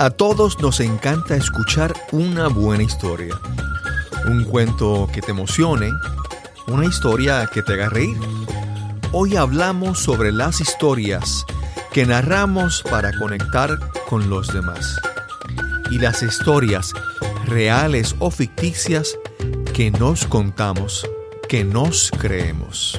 A todos nos encanta escuchar una buena historia. Un cuento que te emocione, una historia que te haga reír. Hoy hablamos sobre las historias que narramos para conectar con los demás. Y las historias reales o ficticias que nos contamos, que nos creemos.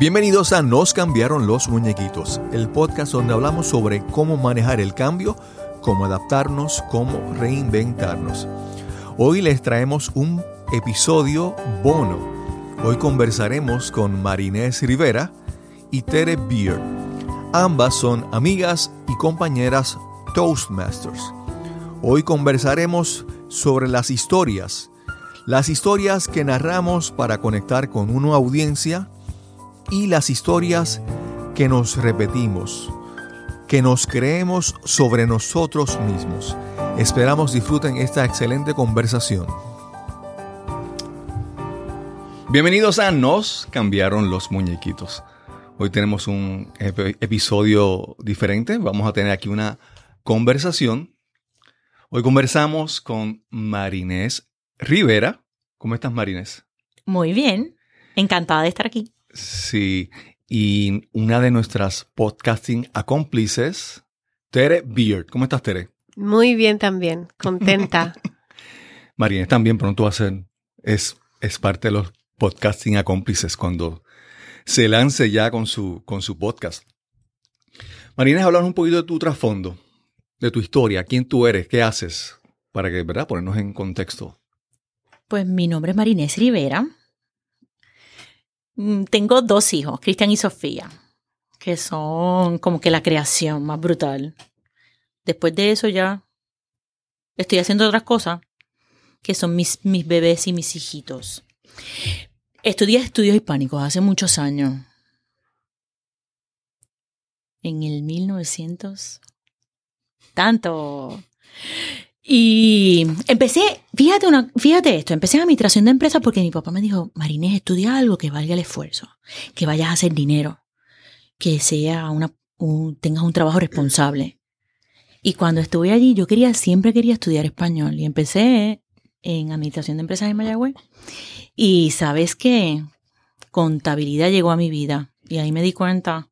Bienvenidos a Nos cambiaron los muñequitos, el podcast donde hablamos sobre cómo manejar el cambio, cómo adaptarnos, cómo reinventarnos. Hoy les traemos un episodio bono. Hoy conversaremos con Marinés Rivera y Tere Beard. Ambas son amigas y compañeras Toastmasters. Hoy conversaremos sobre las historias, las historias que narramos para conectar con una audiencia y las historias que nos repetimos, que nos creemos sobre nosotros mismos. Esperamos disfruten esta excelente conversación. Bienvenidos a Nos cambiaron los muñequitos. Hoy tenemos un ep- episodio diferente. Vamos a tener aquí una conversación. Hoy conversamos con Marinés Rivera. ¿Cómo estás, Marinés? Muy bien, encantada de estar aquí. Sí, y una de nuestras podcasting acómplices, Tere Beard. ¿Cómo estás, Tere? Muy bien también, contenta. Marinés también pronto va a ser, es, es parte de los podcasting acómplices cuando se lance ya con su, con su podcast. Marinés, hablar un poquito de tu trasfondo, de tu historia, quién tú eres, qué haces, para que, ¿verdad? Ponernos en contexto. Pues mi nombre es Marinés Rivera. Mm, Tengo dos hijos, Cristian y Sofía, que son como que la creación más brutal. Después de eso ya estoy haciendo otras cosas, que son mis, mis bebés y mis hijitos. Estudié estudios hispánicos hace muchos años. En el 1900. Tanto. Y empecé, fíjate, una, fíjate esto, empecé en administración de empresas porque mi papá me dijo, Marinés, estudia algo que valga el esfuerzo, que vayas a hacer dinero, que sea una, un- tengas un trabajo responsable. Y cuando estuve allí, yo quería, siempre quería estudiar español y empecé en administración de empresas en Mayagüez. Y sabes que contabilidad llegó a mi vida y ahí me di cuenta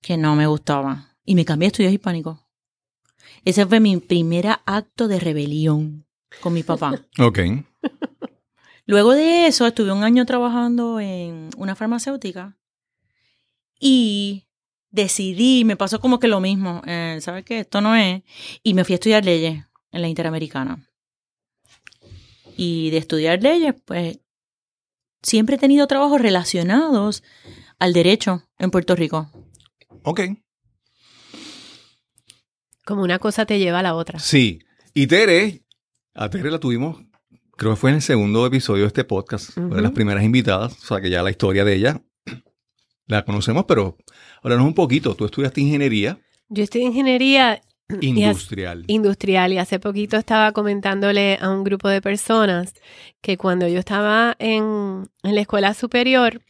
que no me gustaba y me cambié a estudios hispánicos. Ese fue mi primer acto de rebelión con mi papá. Ok. Luego de eso, estuve un año trabajando en una farmacéutica y decidí, me pasó como que lo mismo, eh, ¿sabes qué? Esto no es. Y me fui a estudiar leyes en la Interamericana. Y de estudiar leyes, pues siempre he tenido trabajos relacionados al derecho en Puerto Rico. Ok. Como una cosa te lleva a la otra. Sí. Y Tere, a Tere la tuvimos, creo que fue en el segundo episodio de este podcast, fue de las primeras invitadas, o sea que ya la historia de ella la conocemos, pero háblanos un poquito. Tú estudiaste ingeniería Yo estudié ingeniería y industrial. industrial y hace poquito estaba comentándole a un grupo de personas que cuando yo estaba en, en la escuela superior,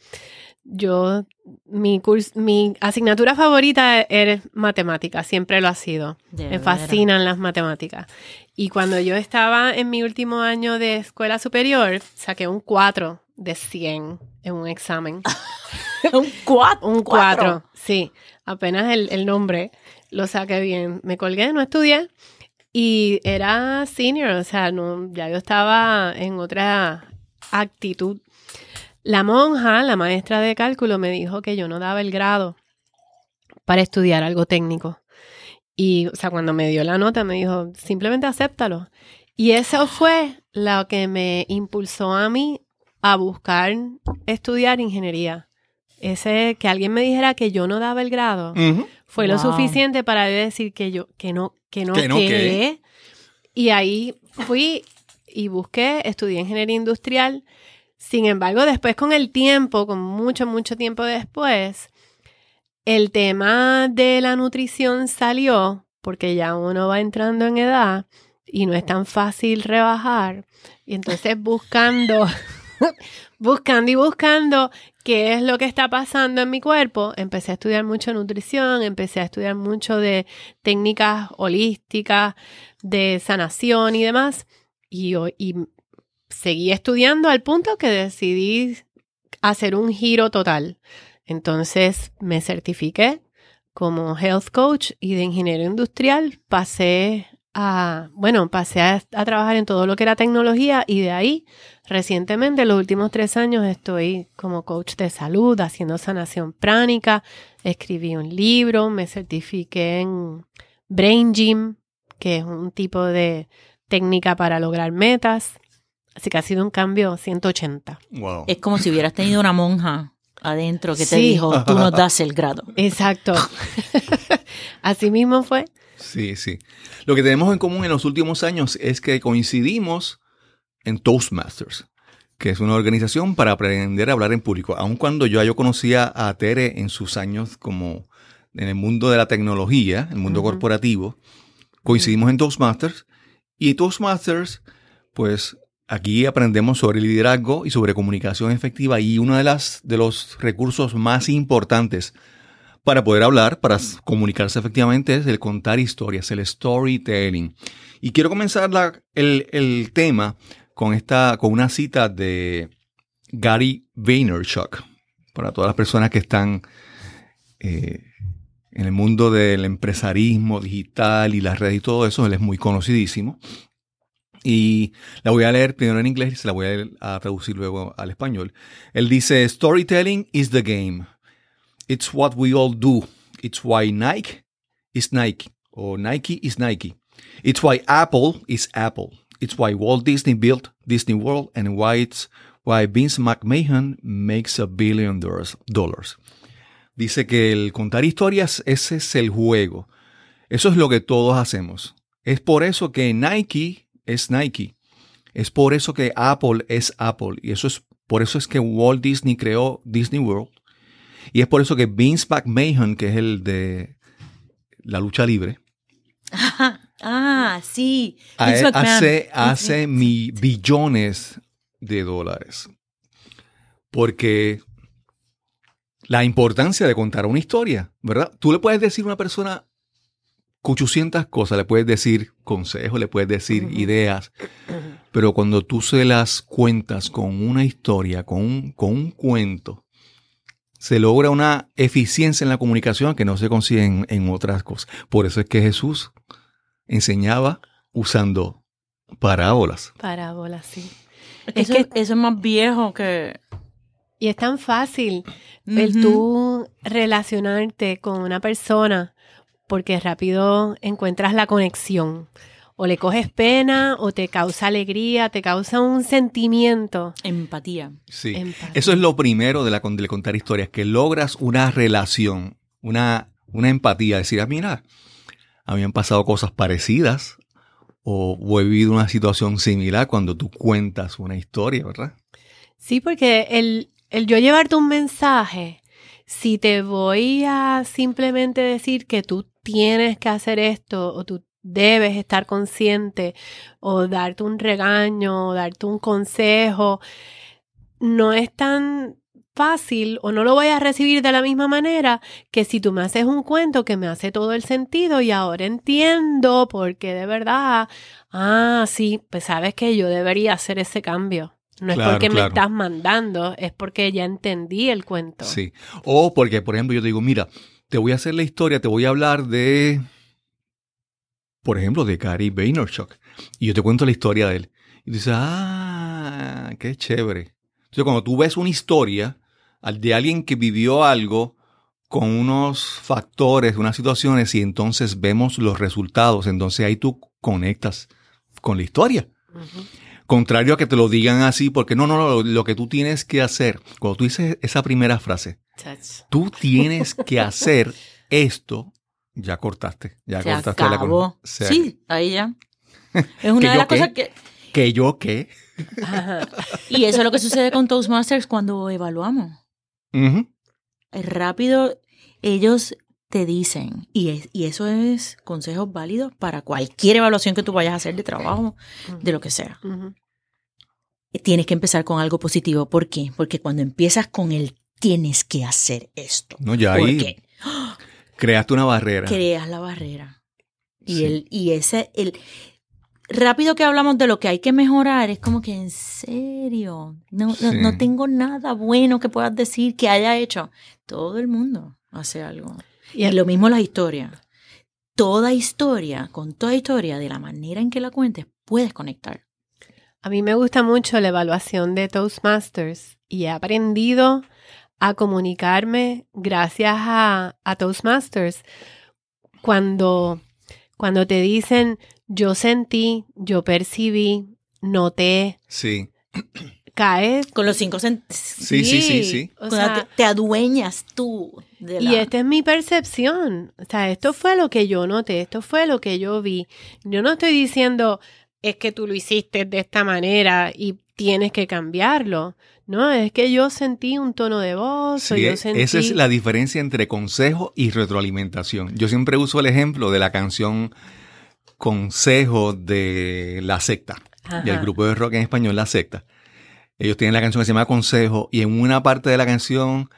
yo, mi, curs- mi asignatura favorita era matemáticas, siempre lo ha sido. De Me fascinan las matemáticas. Y cuando yo estaba en mi último año de escuela superior, saqué un 4 de 100 en un examen. un cuatro. Un 4, sí. Apenas el, el nombre lo saqué bien. Me colgué, no estudié. Y era senior, o sea, no, ya yo estaba en otra actitud. La monja, la maestra de cálculo, me dijo que yo no daba el grado para estudiar algo técnico. Y, o sea, cuando me dio la nota, me dijo, simplemente acéptalo. Y eso fue lo que me impulsó a mí a buscar estudiar ingeniería. Ese que alguien me dijera que yo no daba el grado fue lo suficiente para decir que yo que no que no Que no, que. que. y ahí fui y busqué, estudié ingeniería industrial. Sin embargo, después con el tiempo, con mucho, mucho tiempo después, el tema de la nutrición salió porque ya uno va entrando en edad y no es tan fácil rebajar. Y entonces buscando, buscando y buscando qué es lo que está pasando en mi cuerpo, empecé a estudiar mucho nutrición, empecé a estudiar mucho de técnicas holísticas, de sanación y demás. Y, y seguí estudiando al punto que decidí hacer un giro total. Entonces me certifiqué como health coach y de ingeniero industrial. Pasé a, bueno, pasé a, trabajar en todo lo que era tecnología y de ahí, recientemente, en los últimos tres años, estoy como coach de salud, haciendo sanación pránica, escribí un libro, me certifiqué en Brain Gym, que es un tipo de técnica para lograr metas. Así que ha sido un cambio 180. Wow. Es como si hubieras tenido una monja adentro que te dijo, tú nos das el grado. Exacto. Así mismo fue. Sí, sí. Lo que tenemos en común en los últimos años es que coincidimos en Toastmasters, que es una organización para aprender a hablar en público. Aun cuando yo, yo conocía a Tere en sus años como en el mundo de la tecnología, el mundo corporativo, coincidimos en Toastmasters y Toastmasters, pues aquí aprendemos sobre liderazgo y sobre comunicación efectiva y uno de, las, de los recursos más importantes para poder hablar, para comunicarse efectivamente, es el contar historias, el storytelling. Y quiero comenzar el, tema con, esta, con una cita de Gary Vaynerchuk, para todas las personas que están eh, en el mundo del empresarismo digital y las redes y todo eso, él es muy conocidísimo. Y la voy a leer primero en inglés y se la voy a, traducir luego al español. Él dice, Storytelling is the game. It's what we all do. It's why Nike is Nike or Nike is Nike. It's why Apple is Apple. It's why Walt Disney built Disney World and why it's why Vince McMahon makes a billion dollars. Dice que el contar historias, ese es el juego. Eso es lo que todos hacemos. Es por eso que Nike es Nike. Es por eso que Apple es Apple. Y eso es por eso es que Walt Disney creó Disney World. Y es por eso que Vince McMahon, que es el de la lucha libre, ah, sí. hace, hace mi billones de dólares. Porque la importancia de contar una historia, ¿verdad? Tú le puedes decir a una persona 800 cosas, le puedes decir consejos, le puedes decir ideas, pero cuando tú se las cuentas con una historia, con un, con un cuento, se logra una eficiencia en la comunicación que no se consigue en, otras cosas. Por eso es que Jesús enseñaba usando parábolas. Parábolas, sí. Es, que eso es más viejo que... Y es tan fácil el tú relacionarte con una persona porque rápido encuentras la conexión o le coges pena o te causa alegría, te causa un sentimiento. Empatía. Sí. Eso es lo primero de, la, de contar historias, que logras una relación, una, una empatía. Decir, ah, mira, a mí han pasado cosas parecidas o, o he vivido una situación similar cuando tú cuentas una historia, ¿verdad? Sí, porque el, el yo llevarte un mensaje, si te voy a simplemente decir que tú tienes que hacer esto o tú debes estar consciente o darte un regaño o darte un consejo, no es tan fácil o no lo voy a recibir de la misma manera que si tú me haces un cuento que me hace todo el sentido y ahora entiendo porque de verdad, ah, sí, pues sabes que yo debería hacer ese cambio. No es porque me estás mandando, es porque ya entendí el cuento. Sí. O porque, por ejemplo, yo te digo, mira, te voy a hacer la historia, te voy a hablar de por ejemplo, de Gary Vaynerchuk. Y yo te cuento la historia de él. Y dices, ah, qué chévere. Entonces, cuando tú ves una historia de alguien que vivió algo con unos factores, unas situaciones, y entonces vemos los resultados, entonces ahí tú conectas con la historia. Contrario a que te lo digan así, porque no, no, no, lo, que tú tienes que hacer, cuando tú dices esa primera frase, tú tienes que hacer esto ya cortaste, ya cortaste la Sí, ahí ya. Es una de las cosas que, ¿Que yo qué? Ajá. Y eso es lo que sucede con Toastmasters cuando evaluamos. Rápido, ellos te dicen, y, es- y eso es consejos válidos para cualquier evaluación que tú vayas a hacer de trabajo, de lo que sea. Tienes que empezar con algo positivo. ¿Por qué? Porque cuando empiezas con el tienes que hacer esto. No, ya ¿Por ahí qué? creaste una barrera. Creas la barrera. Y, Sí. el, y ese, el rápido que hablamos de lo que hay que mejorar, es como que en serio, no, no, Sí. no tengo nada bueno que puedas decir que haya hecho. Todo el mundo hace algo. Y el- lo mismo las historias. Toda historia, con toda historia, de la manera en que la cuentes, puedes conectar. A mí me gusta mucho la evaluación de Toastmasters y he aprendido a comunicarme gracias a, a Toastmasters cuando, cuando te dicen yo sentí, yo percibí, noté, Sí. caes. Con los cinco sentidos. Sí, sí, sí, sí. O Cuando sea, te, te adueñas tú de la... Y esta es mi percepción. O sea, esto fue lo que yo noté, esto fue lo que yo vi. Yo no estoy diciendo es que tú lo hiciste de esta manera y tienes que cambiarlo. No, es que yo sentí un tono de voz o Sí, yo e- sentí... Esa es la diferencia entre consejo y retroalimentación. Yo siempre uso el ejemplo de la canción Consejo de La Secta, Ajá. del grupo de rock en español La Secta. Ellos tienen la canción que se llama Consejo y en una parte de la canción,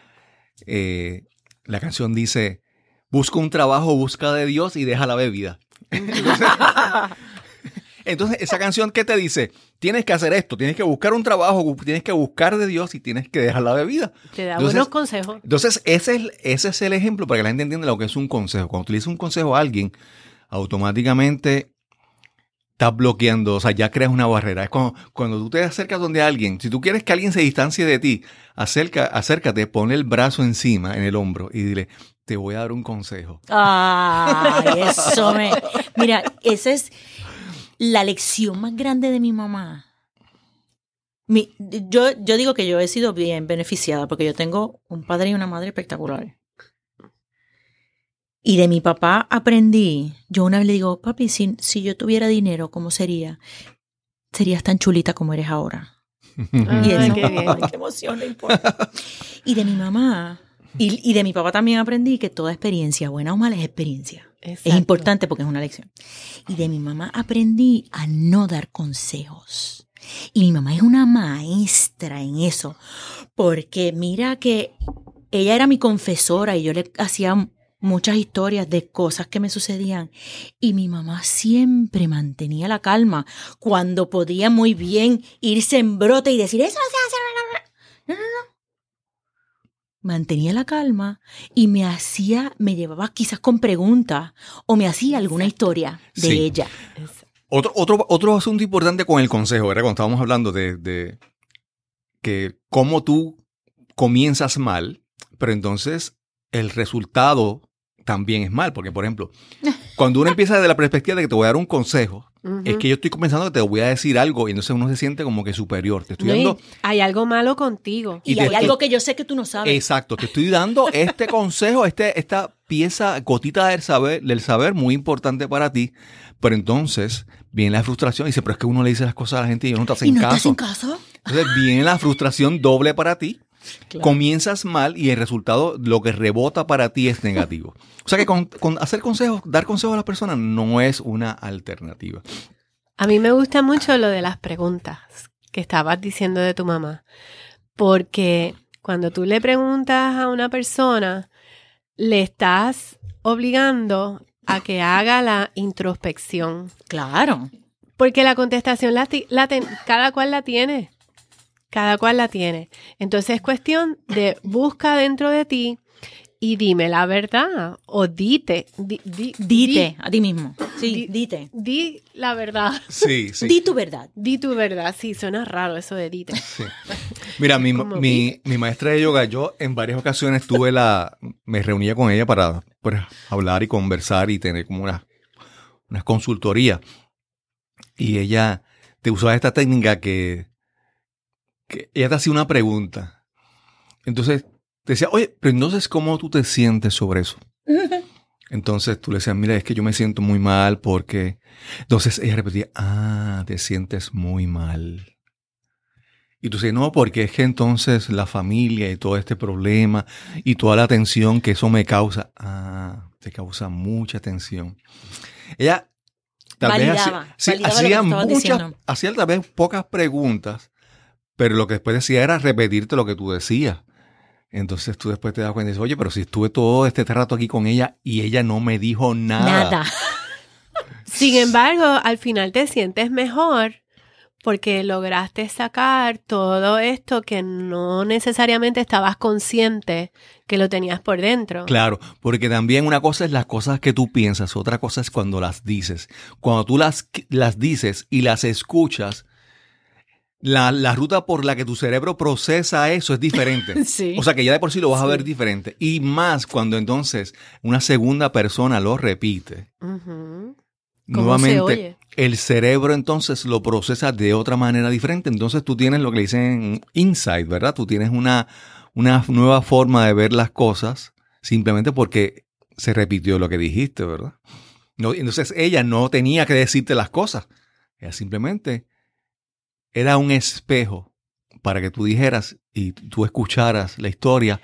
eh, la canción dice, busca un trabajo, busca de Dios y deja la bebida. Entonces, entonces, esa canción, ¿qué te dice? Tienes que hacer esto, tienes que buscar un trabajo, tienes que buscar de Dios y tienes que dejar la bebida. Te da Entonces- buenos consejos. Entonces, ese es, ese es el ejemplo para que la gente entienda lo que es un consejo. Cuando utilizas un consejo a alguien, automáticamente estás bloqueando, o sea, ya creas una barrera. Es como cuando tú te acercas donde alguien, si tú quieres que alguien se distancie de ti, acerca, acércate, pon el brazo encima, en el hombro, y dile, te voy a dar un consejo. Ay, eso me... Mira, esa es la lección más grande de mi mamá. Mi- yo, yo digo que yo he sido bien beneficiada porque yo tengo un padre y una madre espectaculares. Y de mi papá aprendí, yo una vez le digo, papi, si, si yo tuviera dinero, ¿cómo sería? Serías tan chulita como eres ahora. Y Ay, eso, qué bien. ay, qué emoción, no importa. Y de mi mamá, y, y de mi papá también aprendí que toda experiencia, buena o mala, es experiencia. Es importante porque es una lección. Y de mi mamá aprendí a no dar consejos. Y mi mamá es una maestra en eso. Porque mira que ella era mi confesora y yo le hacía muchas historias de cosas que me sucedían. Y mi mamá siempre mantenía la calma cuando podía muy bien irse en brote y decir, eso no se hace. No, no, no. Mantenía la calma y me hacía, me llevaba quizás con preguntas o me hacía alguna historia de Sí. ella. Otro, otro, otro asunto importante con el consejo, ¿verdad? Cuando estábamos hablando de, de que cómo tú comienzas mal, pero entonces el resultado también es mal. Porque, por ejemplo, cuando uno empieza desde la perspectiva de que te voy a dar un consejo, Es que yo estoy comenzando que te voy a decir algo y entonces uno se siente como que superior. Te estoy dando... hay algo malo contigo. Y, Y te hay estoy- algo que yo sé que tú no sabes. Exacto, te estoy dando este consejo, este, esta pieza, gotita del saber, del saber muy importante para ti. Pero entonces viene la frustración y dice, pero es que uno le dice las cosas a la gente y ellos no te hacen ¿Y no te caso. hacen caso? Entonces viene la frustración doble para ti. Claro. Comienzas mal y el resultado, lo que rebota para ti es negativo. O sea que con, con hacer consejos, dar consejos a las personas no es una alternativa. A mí me gusta mucho lo de las preguntas que estabas diciendo de tu mamá, porque cuando tú le preguntas a una persona, le estás obligando a que haga la introspección, Claro. porque la contestación la, ti- la ten- cada cual la tiene, cada cual la tiene. Entonces es cuestión de busca dentro de ti y dime la verdad o dite, di- di- Dite a ti mismo. Sí, Di- dite. di, la verdad. Sí, sí. Di tu verdad. Di tu verdad, sí, suena raro eso de dite. Sí. Mira, mi, mi, mi maestra de yoga, yo en varias ocasiones tuve la, me reunía con ella para pues, hablar y conversar y tener como una, unas consultorías. Y ella te usaba esta técnica que, que ella te hacía una pregunta. Entonces te decía, oye, pero entonces, ¿cómo tú te sientes sobre eso? Entonces tú le decías, mira, es que yo me siento muy mal porque... Entonces ella repetía, ah, te sientes muy mal. Y tú dices, no, porque es que entonces la familia y todo este problema y toda la tensión que eso me causa, ah, te causa mucha tensión. Ella tal vez hacía, sí, validaba hacía muchas, diciendo. hacía tal vez pocas preguntas, pero lo que después decía era repetirte lo que tú decías. Entonces tú después te das cuenta y dices, oye, pero si estuve todo este rato aquí con ella y ella no me dijo nada. Nada. Sin embargo, al final te sientes mejor porque lograste sacar todo esto que no necesariamente estabas consciente que lo tenías por dentro. Claro, porque también una cosa es las cosas que tú piensas, otra cosa es cuando las dices. Cuando tú las, las dices y las escuchas, la, la ruta por la que tu cerebro procesa eso es diferente. Sí. O sea que ya de por sí lo vas a ver diferente. Y más cuando entonces una segunda persona lo repite. Ujú. ¿Cómo Nuevamente, se oye? el cerebro entonces lo procesa de otra manera diferente. Entonces tú tienes lo que le dicen insight, ¿verdad? Tú tienes una, una nueva forma de ver las cosas simplemente porque se repitió lo que dijiste, ¿verdad? No, entonces ella no tenía que decirte las cosas. Ella simplemente era un espejo para que tú dijeras y tú escucharas la historia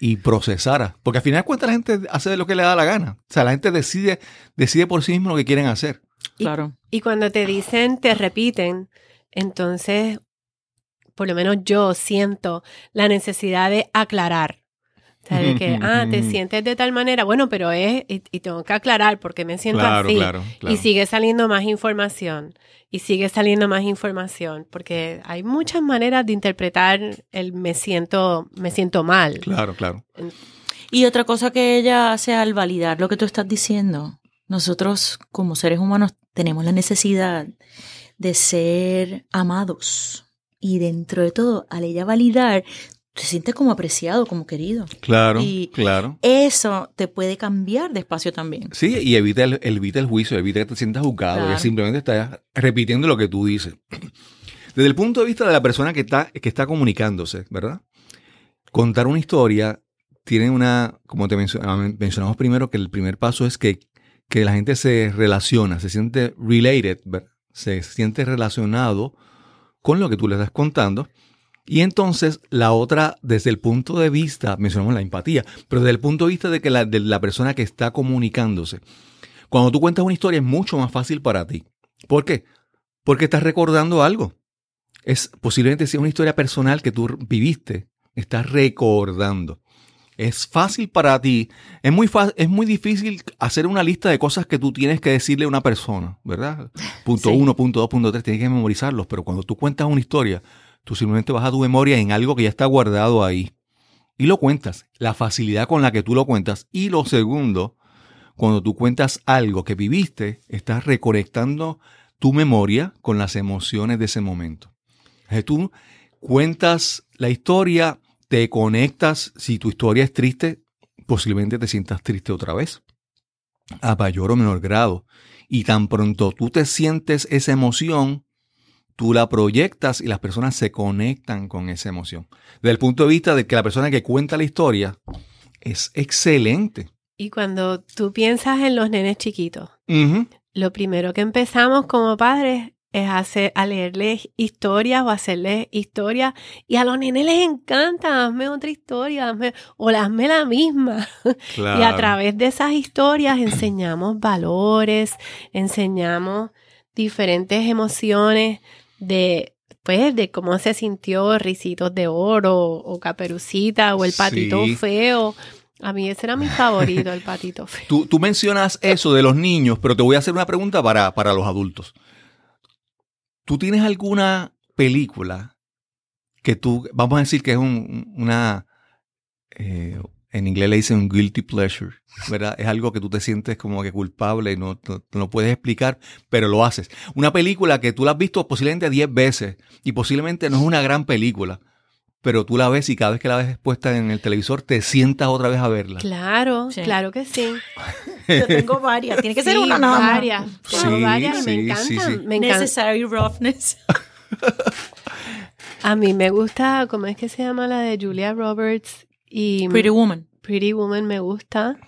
y procesaras. Porque al final de cuentas la gente hace lo que le da la gana. O sea, la gente decide, decide por sí mismo lo que quieren hacer. Y- Claro. Y cuando te dicen, te repiten, entonces, por lo menos yo siento la necesidad de aclarar. O sea, de que, ah, te sientes de tal manera, bueno, pero es, y, y tengo que aclarar porque me siento Claro, así. claro, claro. Y sigue saliendo más información. Y sigue saliendo más información. Porque hay muchas maneras de interpretar el me siento, me siento mal. Claro, claro. Y otra cosa que ella hace al validar lo que tú estás diciendo, nosotros como seres humanos tenemos la necesidad de ser amados. Y dentro de todo, al ella validar, te sientes como apreciado, como querido. Claro, Y- claro. Eso te puede cambiar de espacio también. Sí, y evita el, evita el juicio, evita que te sientas juzgado, Claro. que simplemente estás repitiendo lo que tú dices. Desde el punto de vista de la persona que está, que está comunicándose, ¿verdad? Contar una historia tiene una, como te ah, mencionamos primero, que el primer paso es que, que la gente se relaciona, se siente related, ¿verdad? se siente relacionado con lo que tú le estás contando. Y entonces la otra, desde el punto de vista, mencionamos la empatía, pero desde el punto de vista de que la, de la persona que está comunicándose, cuando tú cuentas una historia es mucho más fácil para ti. ¿Por qué? Porque estás recordando algo. Es posiblemente sea una historia personal que tú viviste, estás recordando. Es fácil para ti, es muy, es muy difícil hacer una lista de cosas que tú tienes que decirle a una persona, ¿verdad? Punto Sí. uno, punto dos, punto tres, tienes que memorizarlos, pero cuando tú cuentas una historia, tú simplemente vas a tu memoria en algo que ya está guardado ahí y lo cuentas. La facilidad con la que tú lo cuentas. Y lo segundo, cuando tú cuentas algo que viviste, estás reconectando tu memoria con las emociones de ese momento. Entonces, tú cuentas la historia, te conectas, si tu historia es triste, posiblemente te sientas triste otra vez, a mayor o menor grado. Y tan pronto tú te sientes esa emoción, tú la proyectas y las personas se conectan con esa emoción. Desde el punto de vista de que la persona que cuenta la historia es excelente. Y cuando tú piensas en los nenes chiquitos, lo primero que empezamos como padres es hacer, a leerles historias o hacerles historias. Y a los nenes les encanta, hazme otra historia, hazme, o hazme la misma. Y a través de esas historias enseñamos valores, enseñamos diferentes emociones de, pues, de cómo se sintió Ricitos de Oro o Caperucita o el patito Sí. feo. A mí ese era mi favorito, el patito feo. Tú, tú mencionas eso de los niños, pero te voy a hacer una pregunta para, para los adultos. ¿Tú tienes alguna película que tú, vamos a decir que es un- una, eh, en inglés le dicen un guilty pleasure, ¿verdad? Es algo que tú te sientes como que culpable y no, no, no puedes explicar, pero lo haces. Una película que tú la has visto posiblemente 10 veces y posiblemente no es una gran película, pero tú la ves y cada vez que la ves expuesta en el televisor te sientas otra vez a verla. Claro, Sí. claro que sí. Yo tengo varias. Tiene que ser una nada más. varias. Tengo Sí, varias y me encantan. sí, sí. Me encanta. Necessary roughness. A mí me gusta, ¿cómo es que se llama la de Julia Roberts? Y Pretty Woman. Pretty Woman me gusta.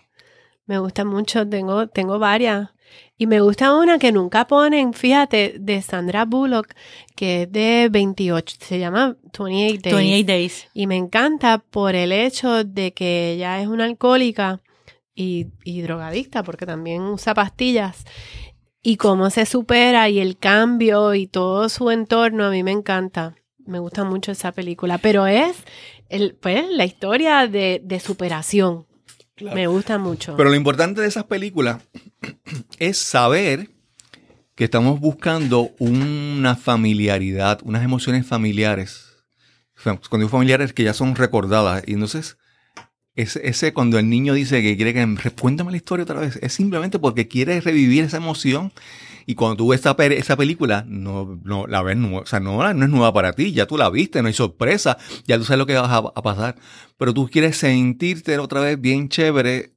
Me gusta mucho, tengo, tengo varias. Y me gusta una que nunca ponen, fíjate, de Sandra Bullock, que es de 28, se llama 28 Days. 28 Days. Y me encanta por el hecho de que ella es una alcohólica y, y drogadicta, porque también usa pastillas. Y cómo se supera y el cambio y todo su entorno, a mí me encanta. Me gusta mucho esa película. Pero es el, pues, la historia de, de superación. Me gusta mucho. Pero lo importante de esas películas es saber que estamos buscando una familiaridad, unas emociones familiares. Cuando digo familiares que ya son recordadas. Y entonces, ese, ese cuando el niño dice que quiere que me- cuéntame la historia otra vez, es simplemente porque quiere revivir esa emoción. Y cuando tú ves esa, esa película, no, no la ves nueva, o sea, no, no es nueva para ti, ya tú la viste, no hay sorpresa, ya tú sabes lo que va a, a pasar. Pero tú quieres sentirte otra vez bien chévere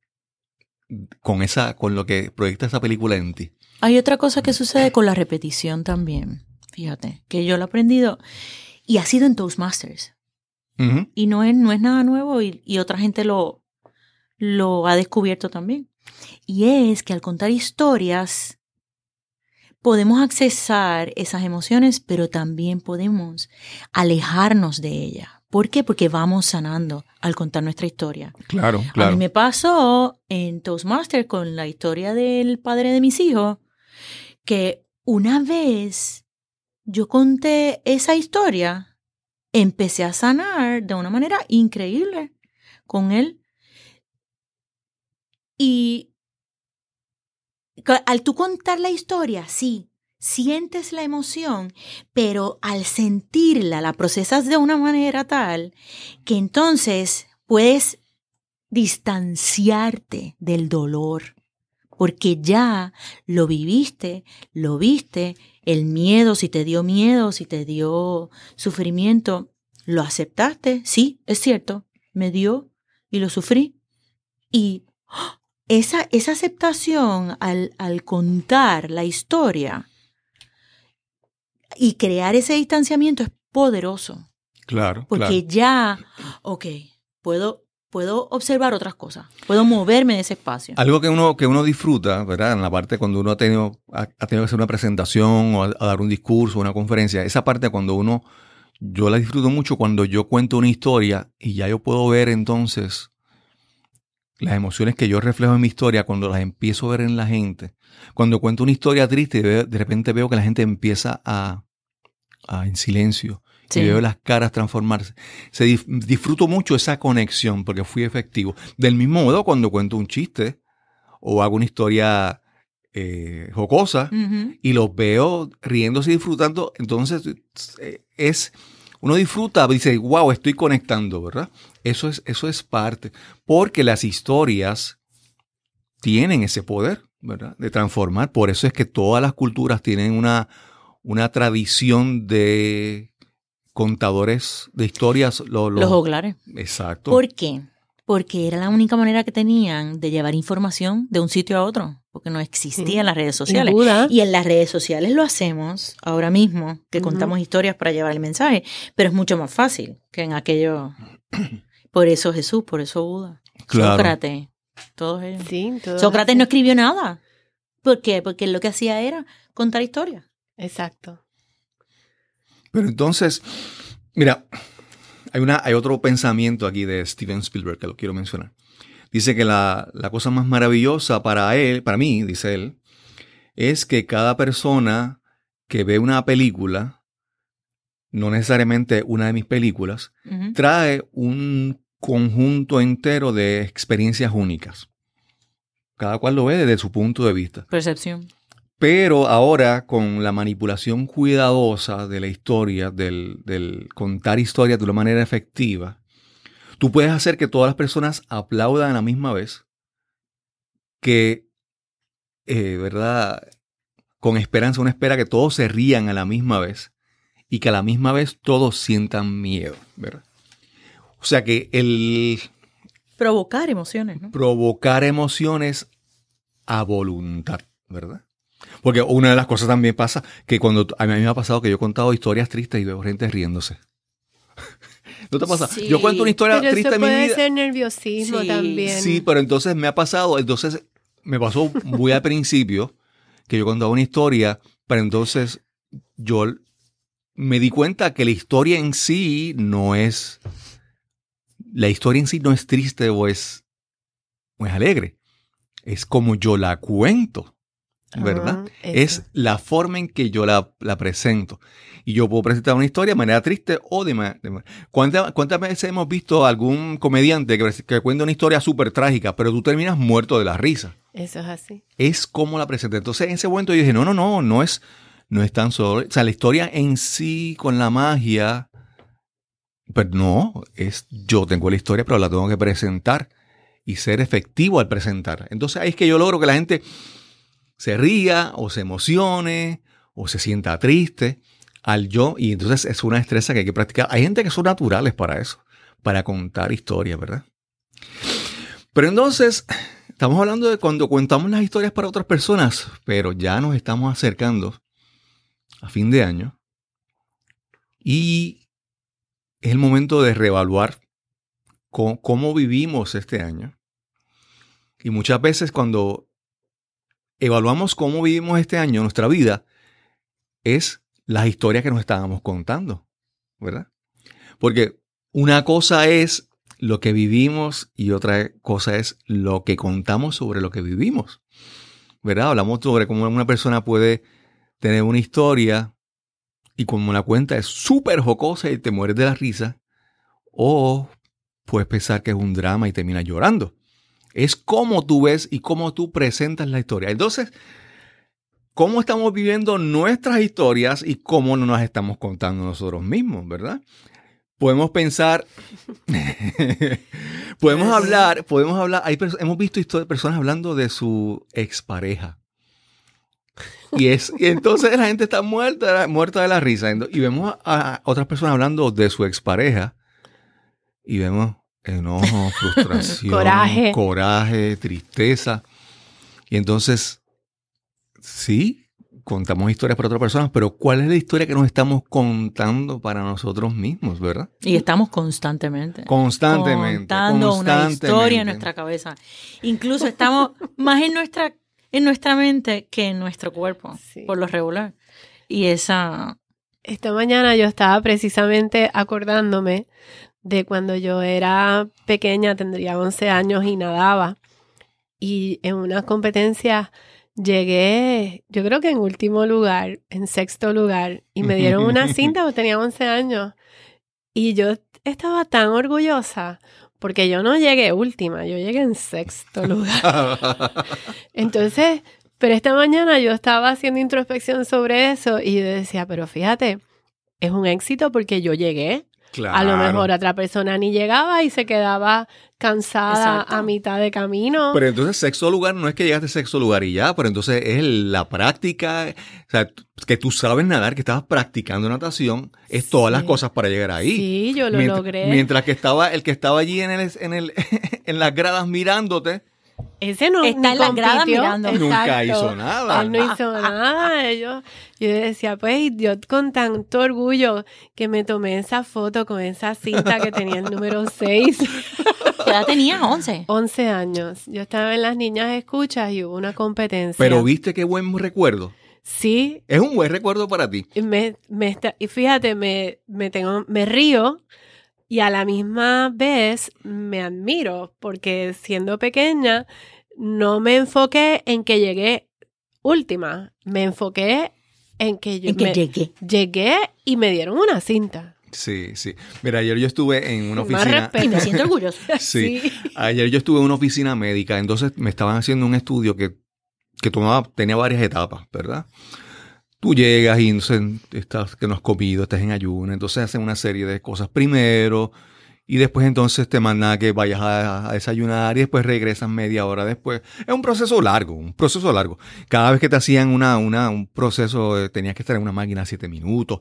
con esa, con lo que proyecta esa película en ti. Hay otra cosa que sucede con la repetición también. Fíjate, que yo lo he aprendido y ha sido en Toastmasters. Ujú. Y no es, no es nada nuevo y, y otra gente lo, lo ha descubierto también. Y es que al contar historias podemos accesar esas emociones, pero también podemos alejarnos de ellas. ¿Por qué? Porque vamos sanando al contar nuestra historia. Claro, A claro. mí me pasó en Toastmaster con la historia del padre de mis hijos, que una vez yo conté esa historia, empecé a sanar de una manera increíble con él. Y al tú contar la historia, sí, sientes la emoción, pero al sentirla, la procesas de una manera tal que entonces puedes distanciarte del dolor, porque ya lo viviste, lo viste, el miedo, si te dio miedo, si te dio sufrimiento, lo aceptaste, sí, es cierto, me dio y lo sufrí. Y ¡ah! Esa, esa aceptación al, al contar la historia y crear ese distanciamiento es poderoso. Claro, Porque claro. ya, ok, puedo, puedo observar otras cosas, puedo moverme de ese espacio. Algo que uno, que uno disfruta, ¿verdad? En la parte cuando uno ha tenido, ha, ha tenido que hacer una presentación o a, a dar un discurso, una conferencia, esa parte cuando uno, yo la disfruto mucho cuando yo cuento una historia y ya yo puedo ver entonces las emociones que yo reflejo en mi historia cuando las empiezo a ver en la gente. Cuando cuento una historia triste, de repente veo que la gente empieza a, a en silencio Sí. y veo las caras transformarse. Se disfruto mucho esa conexión porque fui efectivo. Del mismo modo, cuando cuento un chiste o hago una historia eh, jocosa y los veo riéndose y disfrutando, entonces eh, es uno disfruta, dice, wow, estoy conectando, ¿verdad? Eso es, eso es parte, porque las historias tienen ese poder, ¿verdad? De transformar. Por eso es que todas las culturas tienen una, una tradición de contadores de historias. lo- lo- Los joglares. Exacto. ¿Por qué? Porque era la única manera que tenían de llevar información de un sitio a otro, porque no existían las redes sociales. Y en las redes sociales lo hacemos ahora mismo, que contamos historias para llevar el mensaje, pero es mucho más fácil que en aquello. Por eso Jesús, por eso Buda, Claro. Sócrates, todos ellos. Sí, Sócrates no escribió nada. ¿Por qué? Porque lo que hacía era contar historias. Exacto. Pero entonces, mira, hay, una, hay otro pensamiento aquí de Steven Spielberg que lo quiero mencionar. Dice que la, la cosa más maravillosa para él, para mí, dice él, es que cada persona que ve una película, no necesariamente una de mis películas, trae un conjunto entero de experiencias únicas. Cada cual lo ve desde su punto de vista. Percepción. Pero ahora con la manipulación cuidadosa de la historia, del, del contar historias de una manera efectiva, tú puedes hacer que todas las personas aplaudan a la misma vez, que, eh, ¿verdad? Con esperanza, uno espera que todos se rían a la misma vez y que a la misma vez todos sientan miedo, ¿verdad? O sea que el Provocar emociones, ¿no? provocar emociones a voluntad, ¿verdad? Porque una de las cosas también pasa que cuando a mí me ha pasado que yo he contado historias tristes y veo gente riéndose. ¿No te pasa? Sí. Yo cuento una historia Pero triste eso en mi puede vida. ser nerviosismo Sí. también. Sí, pero entonces me ha pasado, entonces me pasó muy al principio, que yo contaba una historia, pero entonces yo me di cuenta que la historia en sí no es, la historia en sí no es triste o es, o es alegre, es como yo la cuento, ¿verdad? Ah, es la forma en que yo la, la presento. Y yo puedo presentar una historia de manera triste o de manera... ¿Cuántas, ¿Cuántas veces hemos visto a algún comediante que, que cuenta una historia súper trágica, pero tú terminas muerto de la risa? Eso es así. Es como la presenta. Entonces en ese momento yo dije, no, no, no, no es, no es tan solo... O sea, la historia en sí con la magia... Pero no, es yo tengo la historia, pero la tengo que presentar y ser efectivo al presentar. Entonces ahí es que yo logro que la gente se ría o se emocione o se sienta triste al yo. Y entonces es una destreza que hay que practicar. Hay gente que son naturales para eso, para contar historias, ¿verdad? Pero entonces, estamos hablando de cuando contamos las historias para otras personas, pero ya nos estamos acercando a fin de año. Y es el momento de reevaluar cómo, vivimos este año. Y muchas veces cuando evaluamos cómo vivimos este año, nuestra vida, es las historias que nos estábamos contando, ¿verdad? Porque una cosa es lo que vivimos y otra cosa es lo que contamos sobre lo que vivimos, ¿verdad? Hablamos sobre cómo una persona puede tener una historia y como la cuenta es súper jocosa y te mueres de la risa, o puedes pensar que es un drama y terminas llorando. Es cómo tú ves y cómo tú presentas la historia. Entonces, cómo estamos viviendo nuestras historias y cómo nos las estamos contando nosotros mismos, ¿verdad? Podemos pensar, podemos hablar, podemos hablar, hay, hemos visto personas hablando de su expareja. Y, es, y entonces la gente está muerta, muerta de la risa. Y vemos a, a otras personas hablando de su expareja. Y vemos enojo, frustración, Coraje. coraje, tristeza. Y entonces, sí, contamos historias para otras personas, pero ¿cuál es la historia que nos estamos contando para nosotros mismos, verdad? Y estamos constantemente. Constantemente. contando una historia en nuestra cabeza. Incluso estamos más en nuestra, en nuestra mente que en nuestro cuerpo, Sí. por lo regular. Y esa... Esta mañana yo estaba precisamente acordándome de cuando yo era pequeña, tendría 11 años y nadaba. Y en una competencia llegué, yo creo que en último lugar, en sexto lugar, y me dieron una cinta, porque tenía 11 años. Y yo estaba tan orgullosa porque yo no llegué última, yo llegué en sexto lugar. Entonces, pero esta mañana yo estaba haciendo introspección sobre eso y yo decía, pero fíjate, es un éxito porque yo llegué. A lo mejor otra persona ni llegaba y se quedaba cansada Exacto. a mitad de camino. Pero entonces sexto lugar no es que llegaste a sexto lugar y ya, pero entonces es la práctica, o sea, que tú sabes nadar, que estabas practicando natación, es todas las cosas para llegar ahí. sí, yo lo mientras, logré. mientras que estaba el que estaba allí en el, en el en las gradas mirándote, Ese no Está en la grada compitió. mirando. nunca Exacto. hizo nada. Él no hizo nada. Yo, yo decía, pues, yo con tanto orgullo que me tomé esa foto con esa cinta que tenía el número 6. ¿Qué edad tenías? 11. 11 años. Yo estaba en las niñas escuchas y hubo una competencia. Pero viste qué buen recuerdo. Sí, Es un buen recuerdo para ti. y me, me está- y fíjate, me, me, tengo, me río y a la misma vez me admiro porque siendo pequeña no me enfoqué en que llegué última, me enfoqué en que yo En que me- llegué. llegué y me dieron una cinta. Sí, sí. Mira, ayer yo estuve en una Más oficina. respeto. Y me siento orgullosa. Sí. Ayer yo estuve en una oficina médica, entonces me estaban haciendo un estudio que, que tomaba, tenía varias etapas, ¿verdad? Tú llegas y estás que no has comido, estás en ayuno, entonces hacen una serie de cosas primero y después entonces te mandan a que vayas a, a desayunar y después regresas media hora después. Es un proceso largo, un proceso largo. Cada vez que te hacían una, una, un proceso, eh, tenías que estar en una máquina siete minutos.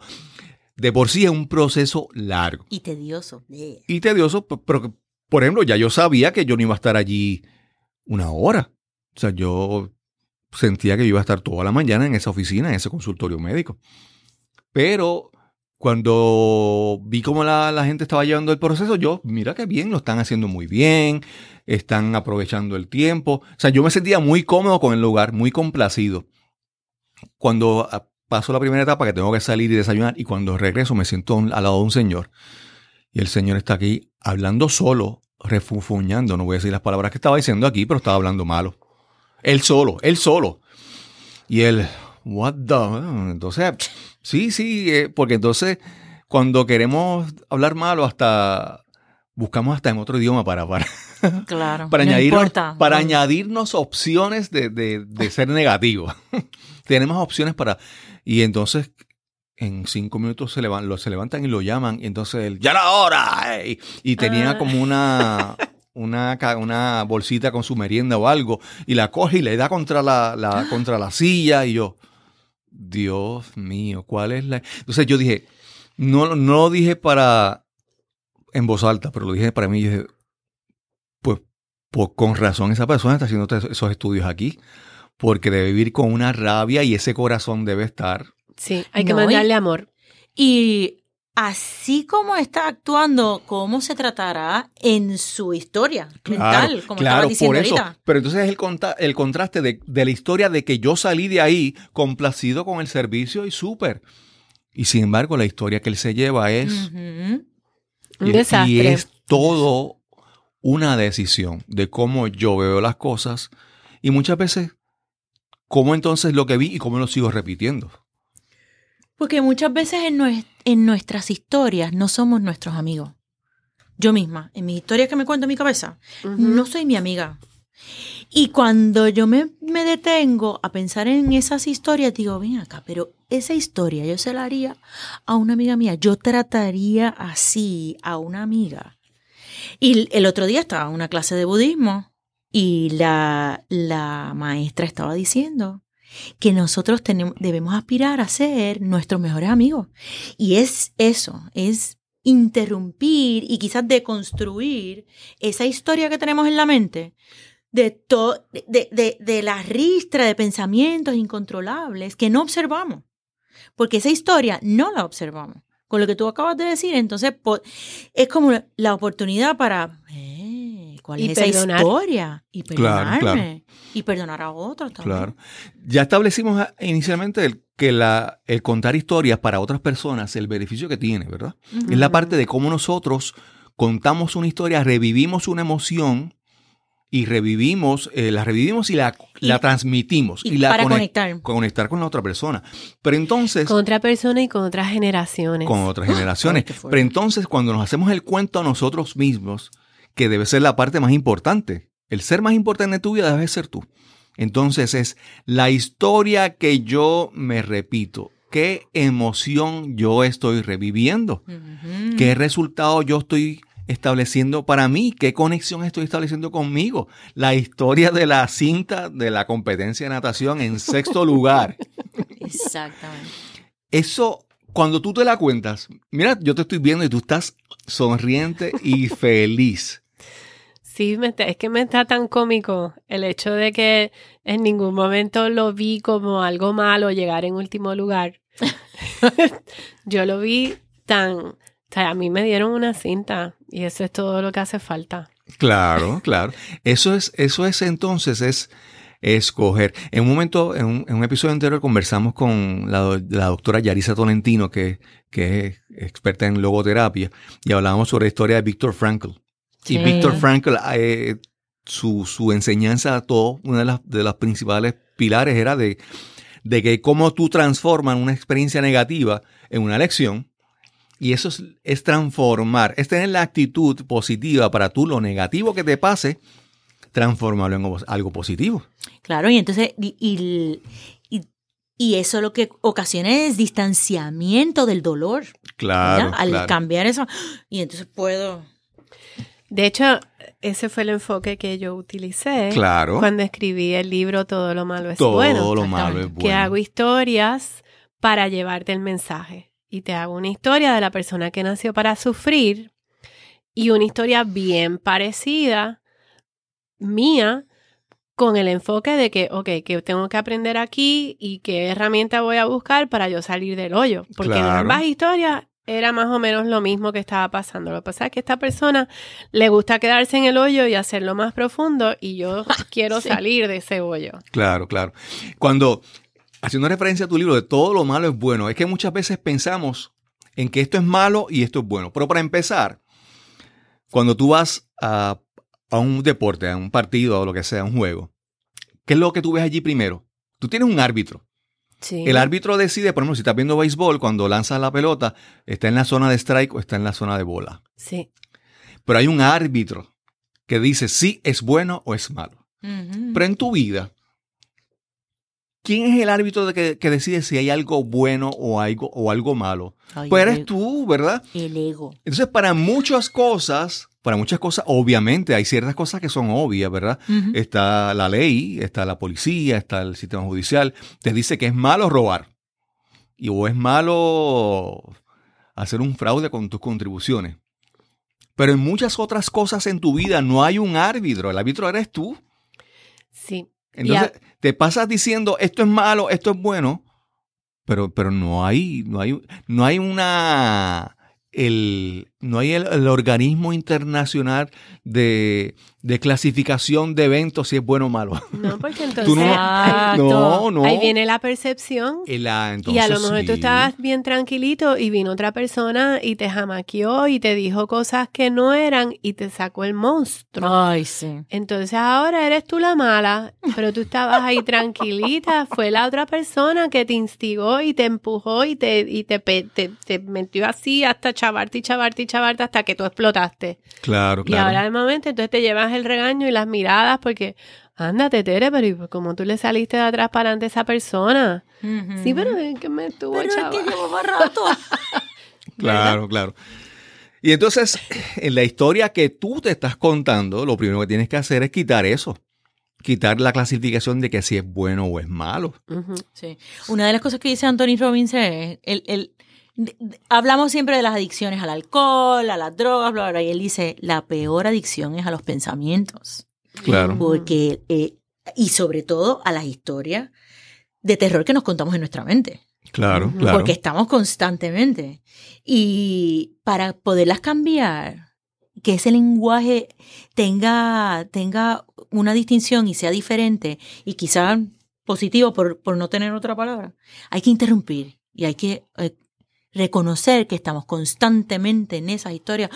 De por sí es un proceso largo Y tedioso. Yeah. y tedioso, pero por ejemplo, ya yo sabía que yo no iba a estar allí una hora. O sea, yo sentía que yo iba a estar toda la mañana en esa oficina, en ese consultorio médico. Pero cuando vi cómo la, la gente estaba llevando el proceso, yo, mira qué bien, lo están haciendo muy bien, están aprovechando el tiempo. O sea, yo me sentía muy cómodo con el lugar, muy complacido. Cuando ah, paso la primera etapa, que tengo que salir y desayunar, y cuando regreso me siento al lado de un señor. Y el señor está aquí hablando solo, refunfuñando. No voy a decir las palabras que estaba diciendo aquí, pero estaba hablando malo. Él solo, él solo. Y él, what the... Entonces, sí, sí, eh, porque entonces cuando queremos hablar malo hasta buscamos hasta en otro idioma para, para, Claro. para, no añadirnos, importa. para No. añadirnos opciones de, de- de ser negativo. Tenemos opciones para... Y entonces en cinco minutos se, levan- lo- se levantan y lo llaman y entonces él, ya la hora. ey". Y tenía Ah. como una... Una, una bolsita con su merienda o algo y la coge y le da contra la, la- contra la silla y yo, Dios mío, ¿cuál es la...? Entonces yo dije, no, no lo dije para en voz alta, pero lo dije para mí y dije, pues, pues con razón esa persona está haciendo esos estudios aquí, porque debe vivir con una rabia y ese corazón debe estar. Sí, hay que No, y- mandarle amor. Y así como está actuando, ¿cómo se tratará en su historia mental? Como estaba diciendo ahorita. Pero entonces es el, conta- el contraste de, de la historia de que yo salí de ahí complacido con el servicio y súper. Y sin embargo, la historia que él se lleva es... Un y- desastre. Y es todo una decisión de cómo yo veo las cosas y muchas veces cómo entonces lo que vi y cómo lo sigo repitiendo. Porque muchas veces en, nues- en nuestras historias no somos nuestros amigos. Yo misma, en mis historias que me cuento en mi cabeza, no soy mi amiga. Y cuando yo me, me detengo a pensar en esas historias, digo, ven acá, pero esa historia yo se la haría a una amiga mía. Yo trataría así a una amiga. Y el otro día estaba en una clase de budismo y la, la maestra estaba diciendo que nosotros tenemos, debemos aspirar a ser nuestros mejores amigos. Y es eso, es interrumpir y quizás deconstruir esa historia que tenemos en la mente de, to- de, de, de la ristra de pensamientos incontrolables que no observamos. Porque esa historia no la observamos. Con lo que tú acabas de decir, entonces es como la oportunidad para... ¿Cuál Y es esa perdonar. historia? Y Claro, perdonarme. Y perdonar a otros también. Claro. Ya establecimos ah, inicialmente el- que la, el contar historias para otras personas, el beneficio que tiene, ¿verdad? Es la parte de cómo nosotros contamos una historia, revivimos una emoción y revivimos, eh, la revivimos y la, Y- la transmitimos. y la para conec- conectar. conectar con la otra persona. Pero entonces... Con otra persona y con otras generaciones. con otras generaciones. Pero entonces cuando nos hacemos el cuento a nosotros mismos, que debe ser la parte más importante, el ser más importante de tu vida debe ser tú. Entonces es la historia que yo me repito, qué emoción yo estoy reviviendo, qué resultado yo estoy estableciendo para mí, qué conexión estoy estableciendo conmigo. La historia de la cinta de la competencia de natación en sexto lugar. Exactamente. Eso, cuando tú te la cuentas, mira, yo te estoy viendo y tú estás sonriente y feliz. Sí, me está- es que me está tan cómico el hecho de que en ningún momento lo vi como algo malo llegar en último lugar. Yo lo vi tan... O sea, a mí me dieron una cinta y eso es todo lo que hace falta. Claro, claro. Eso es, eso es entonces, es escoger. En un momento, en un, en un episodio anterior conversamos con la, do- la doctora Yarisa Tolentino, que, que es experta en logoterapia, y hablábamos sobre la historia de Víctor Frankl. Y Sí. Víctor Frankl, eh, su, su enseñanza a todos, una de las, de las principales pilares era de, de que cómo tú transformas una experiencia negativa en una lección. Y eso es, es transformar, es tener la actitud positiva para tú lo negativo que te pase, transformarlo en algo- algo positivo. Claro, y entonces, y, y- y- y eso lo que ocasiona es distanciamiento del dolor. Claro, ¿verdad? Al claro. cambiar eso, y entonces puedo... De hecho, ese fue el enfoque que yo utilicé Claro. cuando escribí el libro Todo lo malo es Todo bueno. lo malo es exactamente. que bueno. hago historias para llevarte el mensaje. Y te hago una historia de la persona que nació para sufrir y una historia bien parecida mía con el enfoque de que, ok, que tengo que aprender aquí y qué herramienta voy a buscar para yo salir del hoyo. Porque en Claro. ambas historias era más o menos lo mismo que estaba pasando. Lo que pasa es que a esta persona le gusta quedarse en el hoyo y hacerlo más profundo y yo quiero Sí. salir de ese hoyo. Claro, claro. Cuando, haciendo referencia a tu libro de todo lo malo es bueno, es que muchas veces pensamos en que esto es malo y esto es bueno. Pero para empezar, cuando tú vas a, a un deporte, a un partido o lo que sea, a un juego, ¿qué es lo que tú ves allí primero? Tú tienes un árbitro. Sí. El árbitro decide, por ejemplo, si estás viendo béisbol, cuando lanzas la pelota, está en la zona de strike o está en la zona de bola. Sí. Pero hay un árbitro que dice si es bueno o es malo. Pero en tu vida, ¿quién es el árbitro de que, que decide si hay algo bueno o algo, o algo malo? Ay, Pues eres tú, ¿verdad? El ego. Entonces, para muchas cosas, para muchas cosas, obviamente hay ciertas cosas que son obvias, ¿verdad? Está la ley, está la policía, está el sistema judicial. Te dice que es malo robar. Y o es malo hacer un fraude con tus contribuciones. Pero en muchas otras cosas en tu vida no hay un árbitro. El árbitro eres tú. Sí. Entonces, te pasas diciendo esto es malo, esto es bueno, pero, pero no hay, no hay, no hay una el, no hay el, el organismo internacional de, de clasificación de eventos si es bueno o malo. No, porque entonces no- ahí, No, no. ahí viene la percepción. Ah, y a lo mejor tú estabas bien tranquilito y vino otra persona y te jamaqueó y te dijo cosas que no eran y te sacó el monstruo. Ay, sí. Entonces ahora eres tú la mala, pero tú estabas ahí tranquilita. Fue la otra persona que te instigó y te empujó y te, y te, te metió así hasta chavarte y chavarte y chavarte hasta que tú explotaste. Claro, Y claro. ahora de momento entonces te llevas el regaño y las miradas porque, ándate, Tere, pero ¿y como tú le saliste de atrás para adelante a esa persona? Sí, pero es que me estuvo Pero es que llevaba rato. Claro, claro. Y entonces, en la historia que tú te estás contando, lo primero que tienes que hacer es quitar eso. Quitar la clasificación de que si es bueno o es malo. Sí. Una de las cosas que dice Anthony Robbins es, el, el- hablamos siempre de las adicciones al alcohol, a las drogas, bla, bla, bla, y él dice, la peor adicción es a los pensamientos, Claro. porque, eh, y sobre todo a las historias de terror que nos contamos en nuestra mente, Claro, claro. porque estamos constantemente. Y para poderlas cambiar, que ese lenguaje tenga, tenga una distinción y sea diferente, y quizá positivo por, por no tener otra palabra, hay que interrumpir y hay que eh, reconocer que estamos constantemente en esas historias.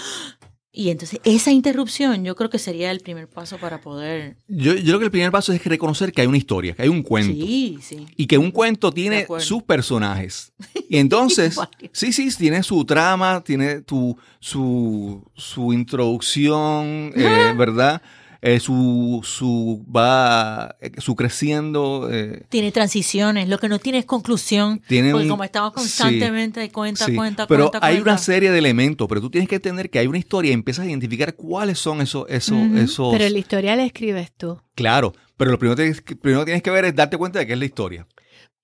Y entonces esa interrupción yo creo que sería el primer paso para poder... Yo, yo creo que el primer paso es reconocer que hay una historia, que hay un cuento. Sí, sí. Y que un cuento tiene sus personajes. Y entonces, sí, sí, tiene su trama, tiene tu, su, su introducción, eh, ¿verdad? Eh, su, su, va, eh, su creciendo. eh, Tiene transiciones, lo que no tiene es conclusión, Tiene porque un- como estamos constantemente de cuenta, sí. cuenta, pero cuenta, hay cuenta. una serie de elementos, pero tú tienes que entender que hay una historia y empiezas a identificar cuáles son esos, esos, esos. Pero la historia la escribes tú. Claro, pero lo primero, que- que primero que tienes que ver es darte cuenta de que es la historia.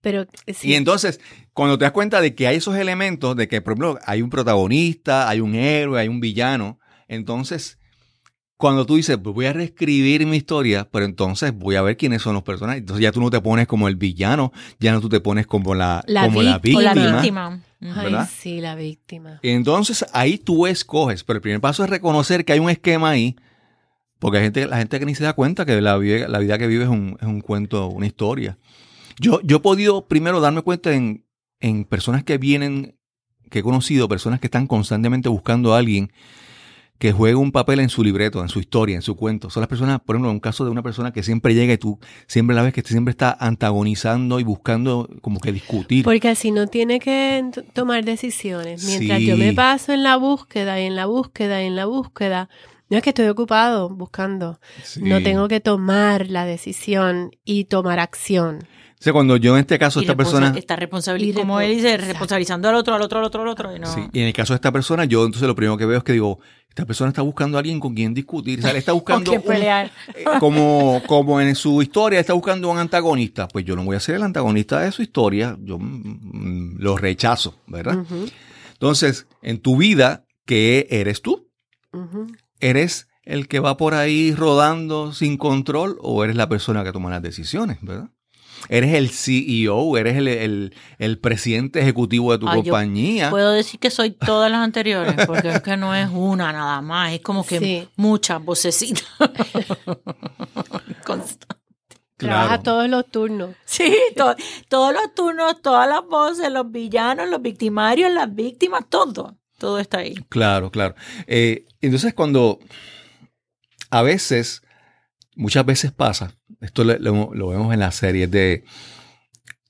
Pero sí. Y entonces, cuando te das cuenta de que hay esos elementos, de que, por ejemplo, hay un protagonista, hay un héroe, hay un villano, entonces, cuando tú dices, pues voy a reescribir mi historia, pero entonces voy a ver quiénes son los personajes. Entonces ya tú no te pones como el villano, ya no tú te pones como la, La como la víctima. la víctima. víctima. Ujú. Ay, ¿verdad? sí, la víctima. Y entonces ahí tú escoges, pero el primer paso es reconocer que hay un esquema ahí, porque hay gente, la gente que ni se da cuenta que la, la vida que vive es un, es un cuento, una historia. Yo, yo he podido primero darme cuenta en, en personas que vienen, que he conocido, personas que están constantemente buscando a alguien que juegue un papel en su libreto, en su historia, en su cuento. Son las personas, por ejemplo, un caso de una persona que siempre llega y tú siempre la ves que siempre está antagonizando y buscando como que discutir. Porque así no tiene que tomar decisiones. Mientras yo me paso en la búsqueda y en la búsqueda y en la búsqueda, no es que estoy ocupado buscando. Sí. No tengo que tomar la decisión y tomar acción. O sea, cuando yo en este caso, Y esta persona... está responsabilizando, Y como repo- él dice, Exacto. responsabilizando al otro, al otro, al otro, al otro. Y no. Sí, y en el caso de esta persona, yo entonces lo primero que veo es que digo, esta persona está buscando a alguien con quien discutir, o sea, le está buscando un- pelear. eh, como, como en su historia está buscando un antagonista, pues yo no voy a ser el antagonista de su historia, yo mm, lo rechazo, ¿verdad? Entonces, en tu vida, ¿qué eres tú? ¿Eres el que va por ahí rodando sin control o eres la persona que toma las decisiones, ¿verdad? Eres el CEO, eres el, el- el presidente ejecutivo de tu Ay, yo compañía. Puedo decir que soy todas las anteriores, porque es que no es una nada más, es como que Sí. muchas vocecitas. Const- Trabaja Claro. todos los turnos. sí, to- todos los turnos, todas las voces, los villanos, los victimarios, las víctimas, todo. Todo está ahí. Claro, claro. Eh, entonces cuando a veces, muchas veces pasa, esto lo, lo- lo vemos en las series de,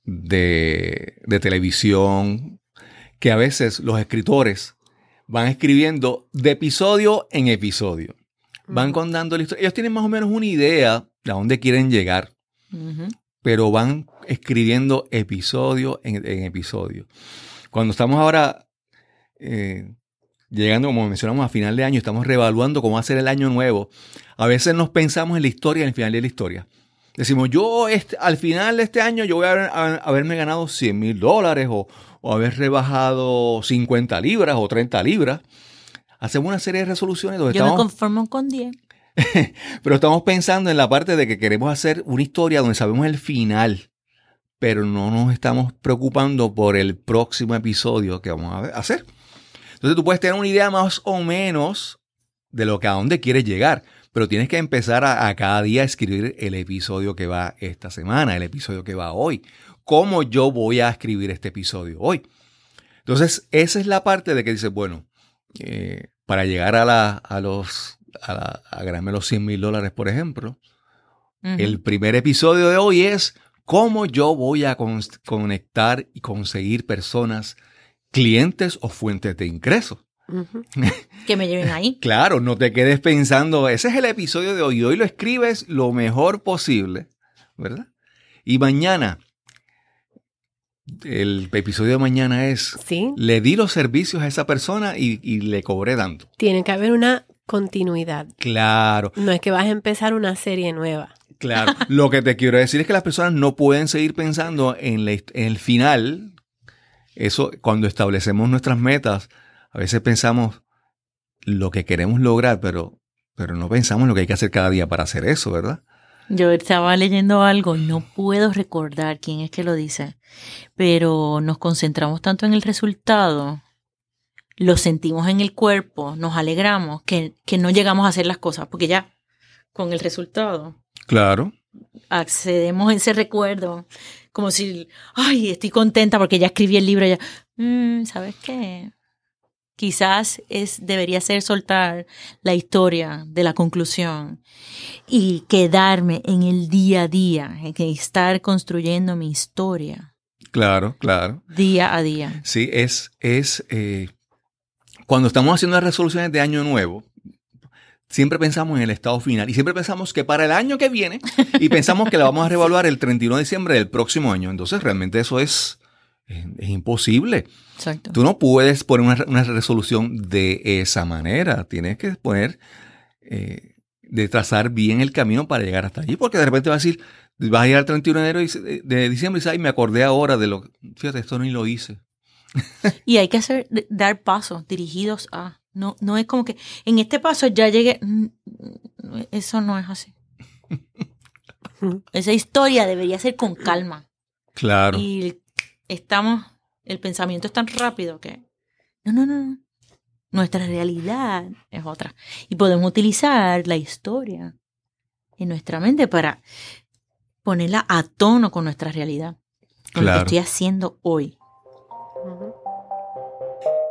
de, de televisión, que a veces los escritores van escribiendo de episodio en episodio. Van Ujú. contando la historia. Ellos tienen más o menos una idea de a dónde quieren llegar, pero van escribiendo episodio en, en episodio. Cuando estamos ahora eh, llegando, como mencionamos, a final de año, estamos reevaluando cómo va a ser el año nuevo. A veces nos pensamos en la historia, en el final de la historia. Decimos, yo este- al final de este año yo voy a, haber- a- haberme ganado 100 mil dólares o, o haber rebajado 50 libras o 30 libras. Hacemos una serie de resoluciones donde Yo me estamos conformo con 10. pero estamos pensando en la parte de que queremos hacer una historia donde sabemos el final, pero no nos estamos preocupando por el próximo episodio que vamos a hacer. Entonces tú puedes tener una idea más o menos de lo que a dónde quieres llegar, pero tienes que empezar a, a cada día a escribir el episodio que va esta semana, el episodio que va hoy. ¿Cómo yo voy a escribir este episodio hoy? Entonces, esa es la parte de que dices, bueno, eh, para llegar a, la, a los a, la- a ganarme los 100 mil dólares, por ejemplo, el primer episodio de hoy es cómo yo voy a con- conectar y conseguir personas, clientes o fuentes de ingresos. Que me lleven ahí. Claro, no te quedes pensando, ese es el episodio de hoy, hoy lo escribes lo mejor posible, ¿verdad? Y mañana, el episodio de mañana es, Sí, le di los servicios a esa persona y, y le cobré tanto. tiene que haber una continuidad. Claro, No es que vas a empezar una serie nueva. Claro, lo que te quiero decir es que las personas no pueden seguir pensando en, la en el final. Eso, cuando establecemos nuestras metas, a veces pensamos lo que queremos lograr, pero, pero no pensamos lo que hay que hacer cada día para hacer eso, ¿verdad? Yo estaba leyendo algo y no puedo recordar quién es que lo dice, pero nos concentramos tanto en el resultado, lo sentimos en el cuerpo, nos alegramos, que, que no llegamos a hacer las cosas, porque ya con el resultado Claro, accedemos a ese recuerdo, como si, ay, estoy contenta porque ya escribí el libro, ya, "Mm, ¿sabes qué? Quizás es, debería ser soltar la historia de la conclusión y quedarme en el día a día, en que estar construyendo mi historia claro, claro. día a día. Sí, es, es eh, cuando estamos haciendo las resoluciones de año nuevo, siempre pensamos en el estado final y siempre pensamos que para el año que viene y pensamos que la vamos a reevaluar el 31 de diciembre del próximo año. Entonces realmente eso es, es, es imposible. Exacto. Tú no puedes poner una, una resolución de esa manera. Tienes que poner, eh, de trazar bien el camino para llegar hasta allí, porque de repente vas a decir, vas a ir al 31 de enero y- de, diciembre y dices, ay, me acordé ahora de lo que, fíjate, esto ni lo hice. Y hay que hacer, dar pasos dirigidos a. No, no es como que en este paso ya llegué. Mm, mm, Eso no es así. Esa historia debería ser con calma. Claro. Y estamos, el pensamiento es tan rápido que. No, no, no. no. Nuestra realidad es otra. Y podemos utilizar la historia en nuestra mente para ponerla a tono con nuestra realidad. Con lo que estoy haciendo hoy.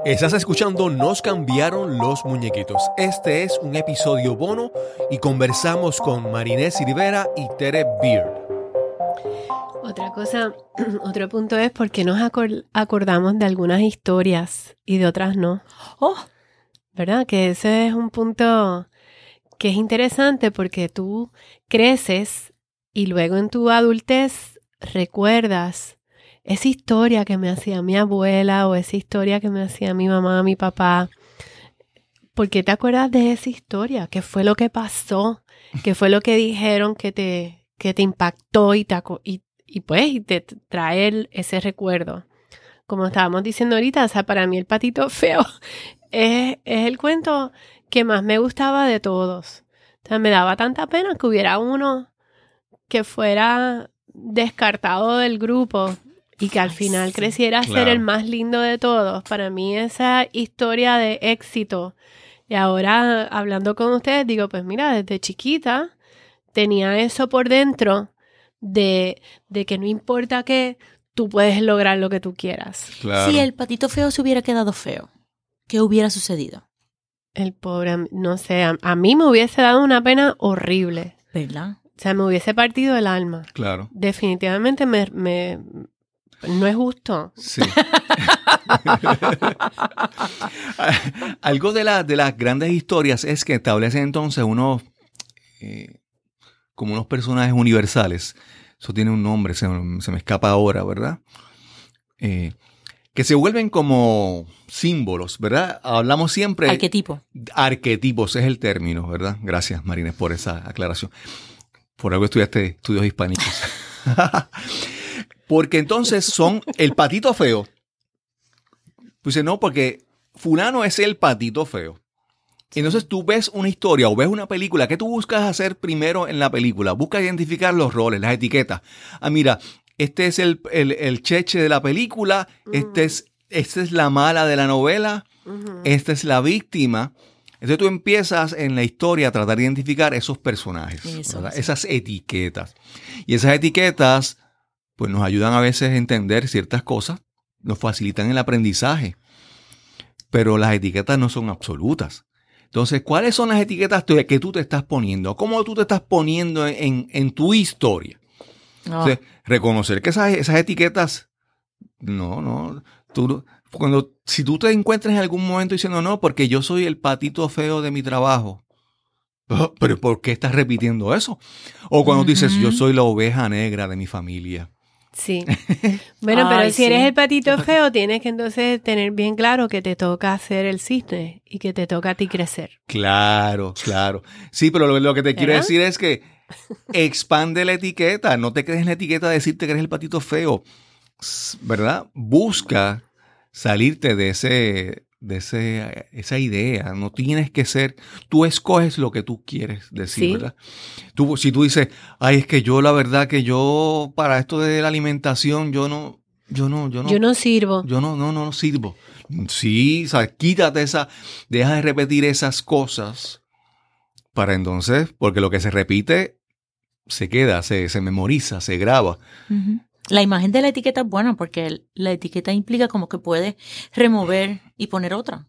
Estás escuchando Nos cambiaron los muñequitos. Este es un episodio bono y conversamos con Marinés Rivera y Tere Beard. Otra cosa, otro punto es por qué nos acor- acordamos de algunas historias y de otras no. Oh, ¿Verdad? Que ese es un punto que es interesante porque tú creces y luego en tu adultez recuerdas esa historia que me hacía mi abuela o esa historia que me hacía mi mamá, mi papá. ¿Por qué te acuerdas de esa historia? ¿Qué fue lo que pasó? ¿Qué fue lo que dijeron que te, que te impactó y, te, y, y pues y te trae ese recuerdo? Como estábamos diciendo ahorita, o sea, para mí el patito feo es, es el cuento que más me gustaba de todos. Me daba tanta pena que hubiera uno que fuera descartado del grupo y que al Ay, final sí. creciera a ser el más lindo de todos. Para mí esa historia de éxito. Y ahora hablando con ustedes digo, pues mira, desde chiquita tenía eso por dentro de, de que no importa qué, tú puedes lograr lo que tú quieras. Claro. Si el patito feo se hubiera quedado feo, ¿qué hubiera sucedido? El pobre, no sé, a, a mí me hubiese dado una pena horrible. ¿Verdad? O sea, me hubiese partido el alma. Claro. Definitivamente me, me- no es justo. Sí. Algo de, la- de las grandes historias es que establecen entonces unos, eh, como unos personajes universales. Eso tiene un nombre, se, se me escapa ahora, ¿verdad? Eh, que se vuelven como símbolos, ¿verdad? Hablamos siempre... Arquetipo. Arquetipos es el término, ¿verdad? Gracias, Marines, por esa aclaración. Por algo estudiaste estudios hispánicos. porque entonces son el patito feo. Pues no, porque fulano es el patito feo. Entonces tú ves una historia o ves una película, ¿qué tú buscas hacer primero en la película? Busca identificar los roles, las etiquetas. Ah, mira, este es el, el, el cheche de la película, este es, esta es la mala de la novela, esta es la víctima. Entonces tú empiezas en la historia a tratar de identificar esos personajes, Eso, esas etiquetas. Y esas etiquetas pues nos ayudan a veces a entender ciertas cosas, nos facilitan el aprendizaje, pero las etiquetas no son absolutas. Entonces, ¿cuáles son las etiquetas que tú te estás poniendo? ¿Cómo tú te estás poniendo en, en tu historia? Entonces, reconocer que esas, esas etiquetas, no, no, tú, cuando, si tú te encuentras en algún momento diciendo, no, porque yo soy el patito feo de mi trabajo, pero ¿por qué estás repitiendo eso? O cuando dices, yo soy la oveja negra de mi familia. Sí. Bueno, pero si eres el patito feo, tienes que entonces tener bien claro que te toca hacer el cisne y que te toca a ti crecer. Claro, claro. Sí, pero lo, lo que te quiero decir es que expande la etiqueta. No te quedes en la etiqueta de decirte que eres el patito feo. ¿Verdad? Busca salirte de ese, de ese, esa idea. No tienes que ser. Tú escoges lo que tú quieres decir, Sí. ¿verdad? Tú, si tú dices, ay, es que yo la verdad que yo para esto de la alimentación, yo no, yo no, yo no, Yo no sirvo. yo no, no, no sirvo. Sí, o sea, quítate esa, deja de repetir esas cosas para entonces, porque lo que se repite se queda, se, se memoriza, se graba. La imagen de la etiqueta es buena porque la etiqueta implica como que puedes remover y poner otra.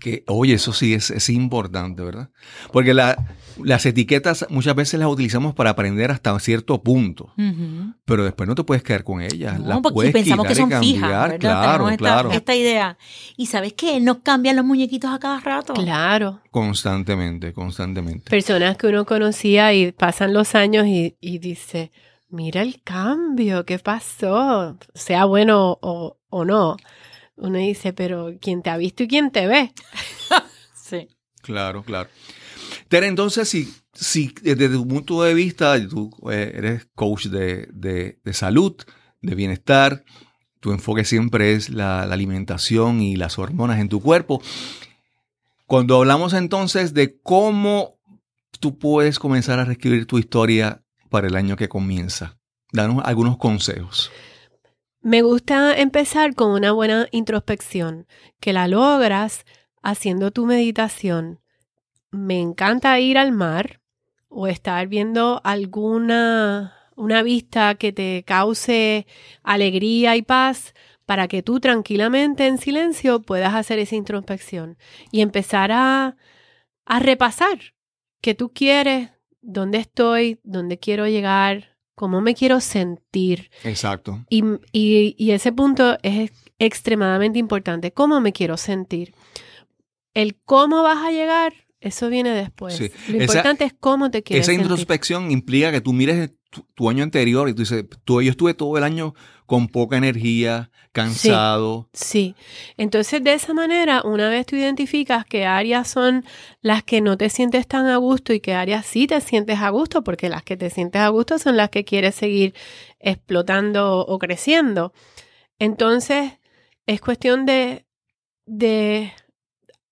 Que, oye, eso sí es, es importante, ¿verdad? Porque la- las etiquetas muchas veces las utilizamos para aprender hasta cierto punto, pero después no te puedes quedar con ellas. No, las porque puedes pensamos que son fijas, ¿verdad? Claro, Tenemos claro. esta idea. Y ¿sabes qué? Nos cambian los muñequitos a cada rato. Claro. Constantemente, constantemente. Personas que uno conocía y pasan los años y, y dice, mira el cambio, ¿qué pasó? Sea bueno o, o no. Uno dice, pero ¿quién te ha visto y quién te ve? Sí. Claro, claro. Tere, entonces, si, si desde tu punto de vista, tú eh, eres coach de, de- de salud, de bienestar, tu enfoque siempre es la, la alimentación y las hormonas en tu cuerpo. Cuando hablamos entonces de cómo tú puedes comenzar a reescribir tu historia para el año que comienza, danos algunos consejos. Me gusta empezar con una buena introspección, que la logras haciendo tu meditación. Me encanta ir al mar o estar viendo alguna una vista que te cause alegría y paz para que tú tranquilamente en silencio puedas hacer esa introspección y empezar a, a repasar qué tú quieres, dónde estoy, dónde quiero llegar, cómo me quiero sentir. Exacto. Y, y- y ese punto es extremadamente importante. ¿Cómo me quiero sentir? El cómo vas a llegar, eso viene después. Sí. Lo Esa- importante es cómo te quieres Esa sentir. introspección implica que tú mires tu, tu año anterior y tú dices, tú, yo estuve todo el año con poca energía, cansado. Sí. Entonces, de esa manera, una vez tú identificas qué áreas son las que no te sientes tan a gusto y qué áreas sí te sientes a gusto, porque las que te sientes a gusto son las que quieres seguir explotando o creciendo. Entonces, es cuestión de, de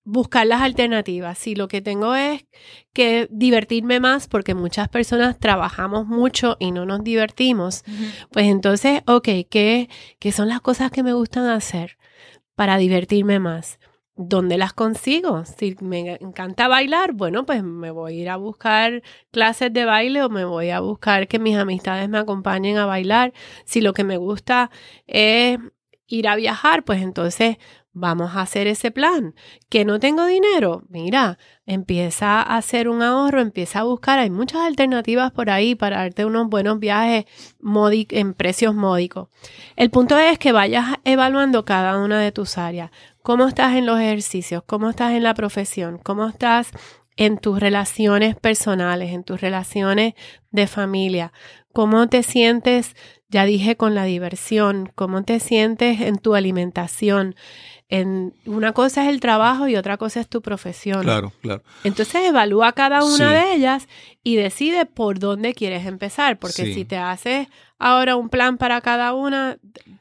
buscar las alternativas. Si lo que tengo es que divertirme más, porque muchas personas trabajamos mucho y no nos divertimos, pues entonces, ok, ¿qué, ¿qué son las cosas que me gustan hacer para divertirme más? ¿Dónde las consigo? Si me encanta bailar, bueno, pues me voy a ir a buscar clases de baile o me voy a buscar que mis amistades me acompañen a bailar. Si lo que me gusta es ir a viajar, pues entonces vamos a hacer ese plan. Que no tengo dinero, mira, empieza a hacer un ahorro, empieza a buscar. Hay muchas alternativas por ahí para darte unos buenos viajes en precios módicos. El punto es que vayas evaluando cada una de tus áreas. ¿Cómo estás en los ejercicios? ¿Cómo estás en la profesión? ¿Cómo estás en tus relaciones personales, en tus relaciones de familia? ¿Cómo te sientes, ya dije, con la diversión? ¿Cómo te sientes en tu alimentación? En, una cosa es el trabajo y otra cosa es tu profesión. Claro, claro. Entonces evalúa cada una Sí. de ellas y decide por dónde quieres empezar, porque Sí. si te haces ahora un plan para cada una,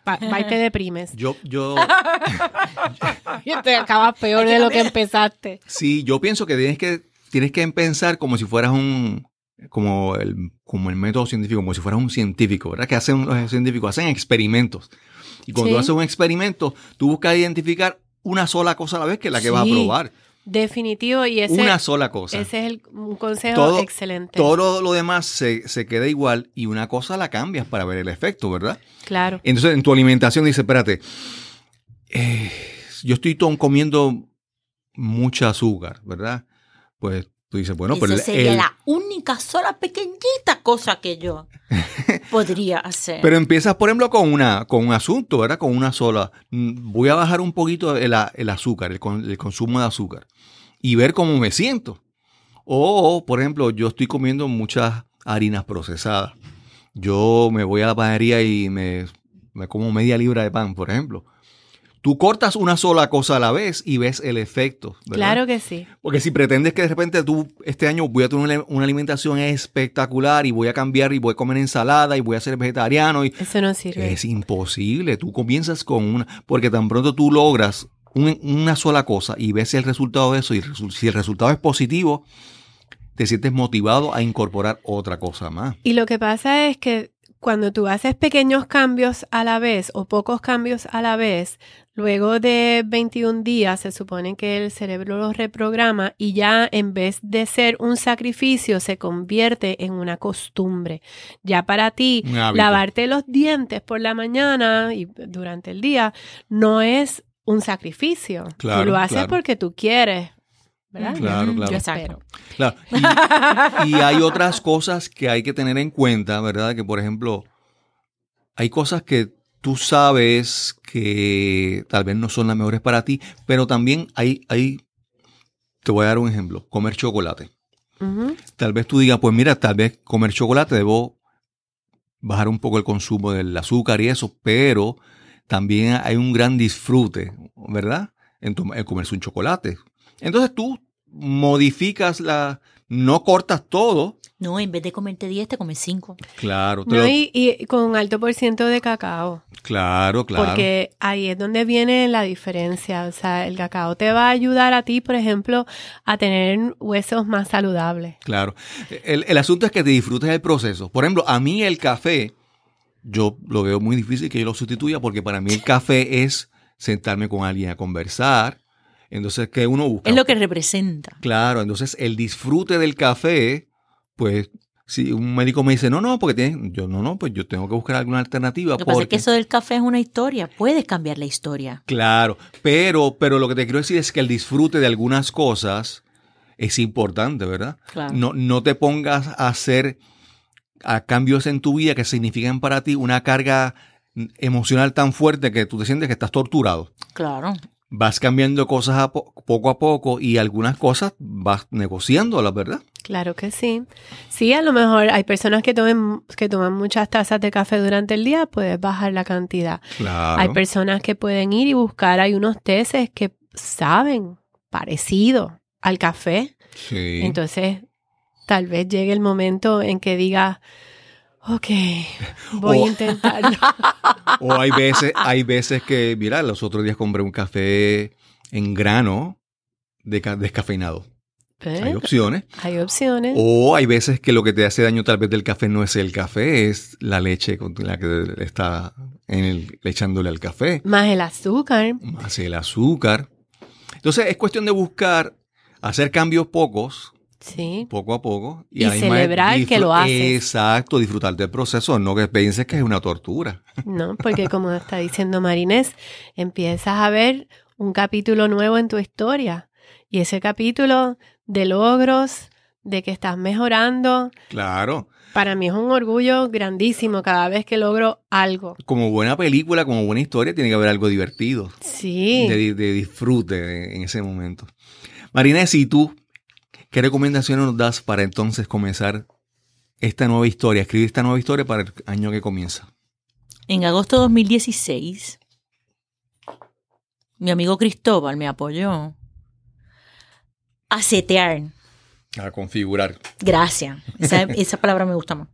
va, va y te deprimes. Yo, yo, Y te acabas peor de lo que empezaste. sí, yo pienso que tienes que, tienes que pensar como si fueras un, como el, como el método científico, como si fueras un científico, ¿verdad? Que hacen los científicos, hacen experimentos. Y cuando Sí. tú haces un experimento, tú buscas identificar una sola cosa a la vez que es la que vas a Sí. probar. Definitivo, y ese, una sola cosa. ese es el, un consejo Todo- excelente. Todo lo demás se, se queda igual y una cosa la cambias para ver el efecto, ¿verdad? Claro. Entonces, en tu alimentación dice, espérate, eh, yo estoy to- comiendo mucha azúcar, ¿verdad? Pues tú dices, bueno, Esa pero sería el- la única sola pequeñita cosa que yo podría hacer. pero empiezas, por ejemplo, con una, con un asunto, ¿verdad? Con una sola. Mm, Voy a bajar un poquito el, el azúcar, el, el consumo de azúcar y ver cómo me siento. O, por ejemplo, yo estoy comiendo muchas harinas procesadas. Yo me voy a la panadería y me, me como media libra de pan, por ejemplo. Tú cortas una sola cosa a la vez y ves el efecto. ¿verdad? Claro que sí. Porque si pretendes que de repente tú este año voy a tener una, alimentación espectacular y voy a cambiar y voy a comer ensalada y voy a ser vegetariano y Eso no sirve. es imposible. Tú comienzas con una, porque tan pronto tú logras un- una sola cosa y ves el resultado de eso y si el resultado es positivo, te sientes motivado a incorporar otra cosa más. Y lo que pasa es que cuando tú haces pequeños cambios a la vez o pocos cambios a la vez, luego de 21 días se supone que el cerebro los reprograma y ya en vez de ser un sacrificio se convierte en una costumbre. Ya para ti, lavarte los dientes por la mañana y durante el día no es un sacrificio. Claro, tú lo haces claro. porque tú quieres. ¿verdad? Claro, claro. yo Espero. Claro. Y, y hay otras cosas que hay que tener en cuenta, ¿verdad? Que por ejemplo, hay cosas que tú sabes que tal vez no son las mejores para ti, pero también hay, hay, te voy a dar un ejemplo, comer chocolate. Tal vez tú digas, pues mira, tal vez comer chocolate debo bajar un poco el consumo del azúcar y eso, pero también hay un gran disfrute, ¿verdad? En, en comerse un chocolate. Entonces tú modificas la, no cortas todo. No, en vez de comerte 10, te comes 5. Claro, te No, lo- y, y con un alto por ciento de cacao. claro, claro. Porque ahí es donde viene la diferencia. O sea, el cacao te va a ayudar a ti, por ejemplo, a tener huesos más saludables. Claro. El, el asunto es que te disfrutes del proceso. Por ejemplo, a mí el café, yo lo veo muy difícil que yo lo sustituya porque para mí el café es sentarme con alguien a conversar. Entonces, ¿qué uno busca? Es lo que representa. Claro, entonces el disfrute del café, pues si un médico me dice, no, no, porque tienes, yo no, no, pues yo tengo que buscar alguna alternativa. Lo que pasa es que eso del café es una historia. Puedes cambiar la historia. Claro, pero, pero lo que te quiero decir es que el disfrute de algunas cosas es importante, ¿verdad? Claro. No, no te pongas a hacer a cambios en tu vida que significan para ti una carga emocional tan fuerte que tú te sientes que estás torturado. Claro. Vas cambiando cosas a po- poco a poco y algunas cosas vas negociándolas, ¿verdad? Claro que sí. Sí, a lo mejor hay personas que tomen, que toman muchas tazas de café durante el día, puedes bajar la cantidad. Claro. Hay personas que pueden ir y buscar, hay unos teces que saben parecido al café. Sí. Entonces, tal vez llegue el momento en que diga, ok, voy O- a intentarlo. O hay veces, hay veces que, mira, los otros días compré un café en grano deca- descafeinado. Hay opciones. Hay opciones. O hay veces que lo que te hace daño tal vez del café no es el café, es la leche con la que está en el- echándole al café, Más el azúcar. más el azúcar. Entonces es cuestión de buscar hacer cambios pocos, Sí. poco a poco. Y celebrar que lo haces. Exacto, disfrutar del proceso, no que pienses que es una tortura. No, porque como está diciendo Marinés, empiezas a ver un capítulo nuevo en tu historia. Y ese capítulo de logros, de que estás mejorando, Claro, para mí es un orgullo grandísimo cada vez que logro algo. como buena película, como buena historia, tiene que haber algo divertido. Sí. de, de disfrute en ese momento. Marinés, ¿y tú qué recomendaciones nos das para entonces comenzar esta nueva historia, escribir esta nueva historia para el año que comienza? En agosto de 2016, mi amigo Cristóbal me apoyó a setear. A configurar. Gracias. Esa, esa palabra me gusta más.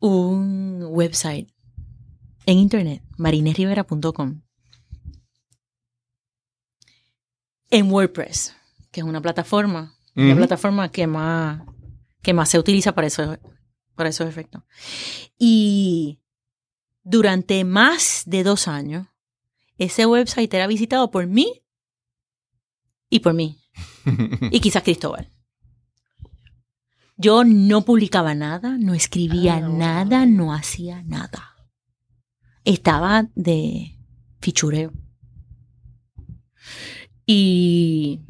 Un website en internet, marinesrivera.com. En WordPress, que es una plataforma, la Ujú. plataforma que más, que más se utiliza para, eso, para esos efectos. Y durante más de dos años, ese website era visitado por mí y por mí y quizás Cristóbal. Yo no publicaba nada, no escribía Ah, nada, no hacía nada. Estaba de fichureo. Y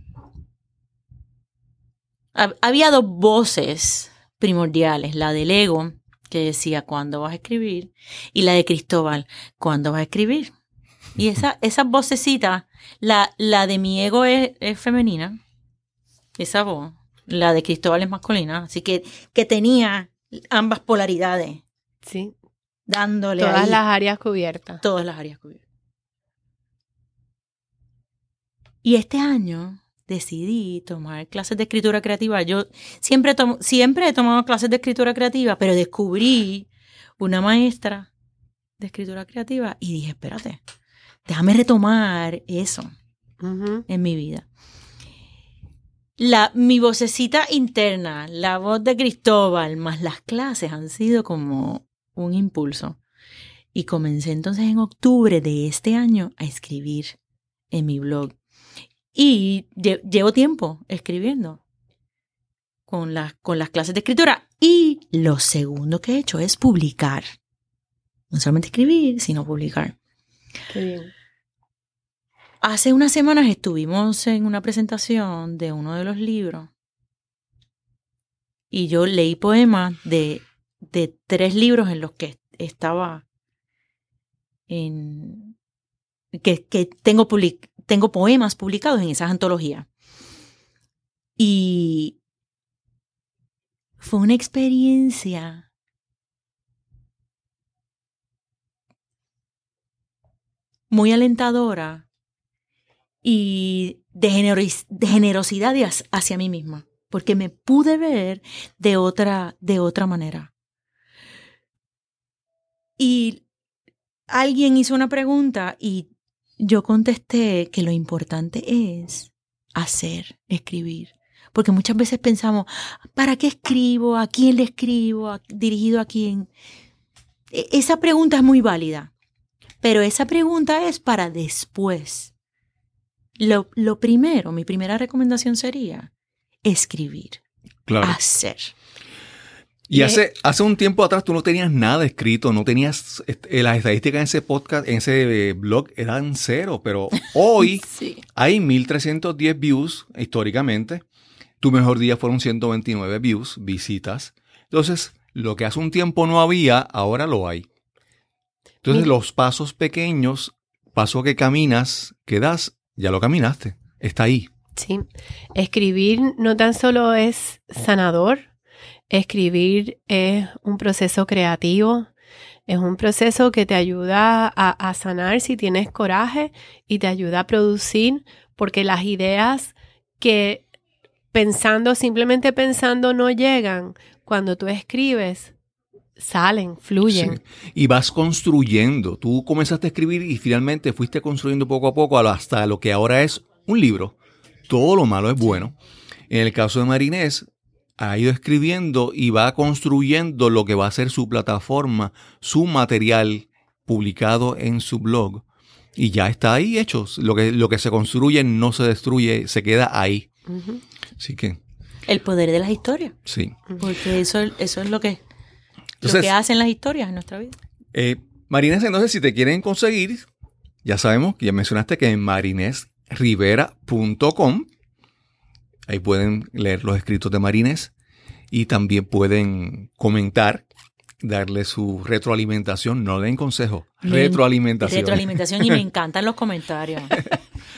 hab- había dos voces primordiales, la del ego, que decía cuándo vas a escribir, y la de Cristóbal, cuándo vas a escribir. Y esa, esas vocecitas la, la de mi ego es, es femenina, esa voz. La de Cristóbal es masculina. Así que, que tenía ambas polaridades, Sí. dándole Todas ahí las áreas cubiertas. todas las áreas cubiertas. Y este año decidí tomar clases de escritura creativa. Yo siempre, tomo, siempre he tomado clases de escritura creativa, pero descubrí una maestra de escritura creativa y dije, espérate, déjame retomar eso en mi vida. La, mi vocecita interna, la voz de Cristóbal, más las clases han sido como un impulso. Y comencé entonces en octubre de este año a escribir en mi blog. Y lle- llevo tiempo escribiendo con con las clases de escritura. Y lo segundo que he hecho es publicar. No solamente escribir, sino publicar. Qué bien. Hace unas semanas estuvimos en una presentación de uno de los libros y yo leí poemas de, de tres libros en los que estaba en que, que tengo, tengo poemas publicados en esas antologías. Y fue una experiencia muy alentadora y de, generos- de generosidad hacia mí misma, porque me pude ver de otra, de otra manera. Y alguien hizo una pregunta y yo contesté que lo importante es hacer, escribir. Porque muchas veces pensamos, ¿para qué escribo? ¿A quién le escribo? ¿A- ¿Dirigido a quién? E- Esa pregunta es muy válida, pero esa pregunta es para después. Lo, lo primero, mi primera recomendación sería escribir, Claro. hacer. Y hace, hace un tiempo atrás tú no tenías nada escrito, no tenías este, las estadísticas en ese podcast, en ese eh, blog eran cero, pero hoy Sí. hay 1310 views históricamente. Tu mejor día fueron 129 views, visitas. Entonces, lo que hace un tiempo no había, ahora lo hay. Entonces, Mira. los pasos pequeños, paso que caminas, que das, ya lo caminaste. Está ahí. Sí. Escribir no tan solo es sanador, escribir es un proceso creativo, es un proceso que te ayuda a, a sanar si tienes coraje y te ayuda a producir, porque las ideas que pensando, simplemente pensando, no llegan, cuando tú escribes, salen, fluyen. Sí. Y vas construyendo. Tú comenzaste a escribir y finalmente fuiste construyendo poco a poco hasta lo que ahora es un libro. todo lo malo es bueno. En el caso de Marinés, ha ido escribiendo y va construyendo lo que va a ser su plataforma, su material publicado en su blog. Y ya está ahí hecho. Lo que, lo que se construye no se destruye, se queda ahí. Así que, El poder de las historias. sí. Porque eso, eso es lo que, lo Entonces- que hacen las historias en nuestra vida. Eh, Marinés, entonces, si te quieren conseguir, ya sabemos, ya mencionaste que en marinesrivera.com, ahí pueden leer los escritos de Marinés y también pueden comentar, darle su retroalimentación, no den consejo, Me- retroalimentación. Retroalimentación y me encantan los comentarios.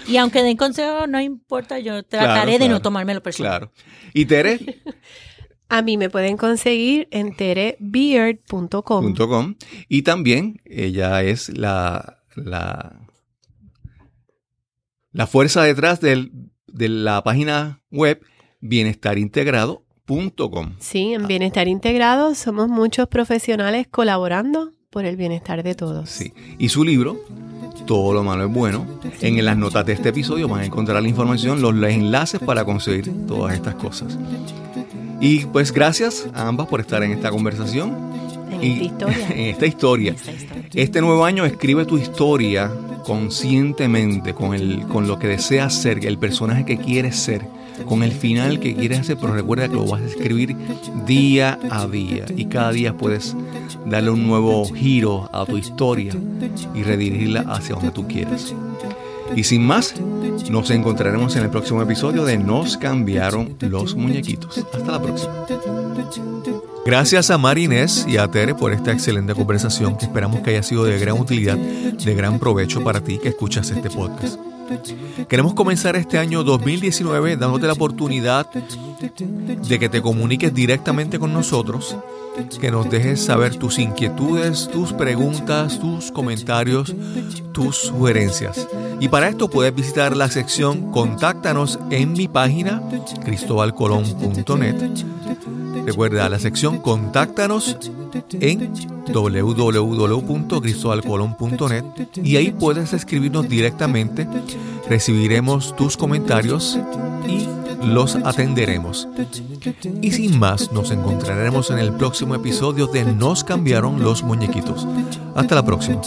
Y aunque den consejos, no importa, yo trataré Claro, de no tomármelo personal. Claro. Y Tere, A mí me pueden conseguir en terebeard.com. y también ella es la, la, la fuerza detrás del- de la página web bienestarintegrado.com. Sí, en Bienestar Integrado somos muchos profesionales colaborando por el bienestar de todos. Sí. Y su libro, Todo lo malo es bueno. En las notas de este episodio van a encontrar la información, los enlaces para conseguir todas estas cosas. Y pues gracias a ambas por estar en esta conversación. En y- esta historia. en esta historia. Esta historia. Este nuevo año escribe tu historia conscientemente con, el, con lo que deseas ser, el personaje que quieres ser, con el final que quieres hacer, pero recuerda que lo vas a escribir día a día y cada día puedes darle un nuevo giro a tu historia y redirigirla hacia donde tú quieras. Y sin más, nos encontraremos en el próximo episodio de Nos cambiaron los muñequitos. Hasta la próxima. Gracias a Marinés y a Tere por esta excelente conversación que esperamos que haya sido de gran utilidad, de gran provecho para ti que escuchas este podcast. Queremos comenzar este año 2019 dándote la oportunidad de que te comuniques directamente con nosotros, que nos dejes saber tus inquietudes, tus preguntas, tus comentarios, tus sugerencias. Y para esto puedes visitar la sección Contáctanos en mi página cristobalcolón.net. Recuerda la sección Contáctanos en www.cristobalcolón.net y ahí puedes escribirnos directamente. Recibiremos tus comentarios y los atenderemos. Y sin más, nos encontraremos en el próximo episodio de Nos cambiaron los muñequitos. Hasta la próxima.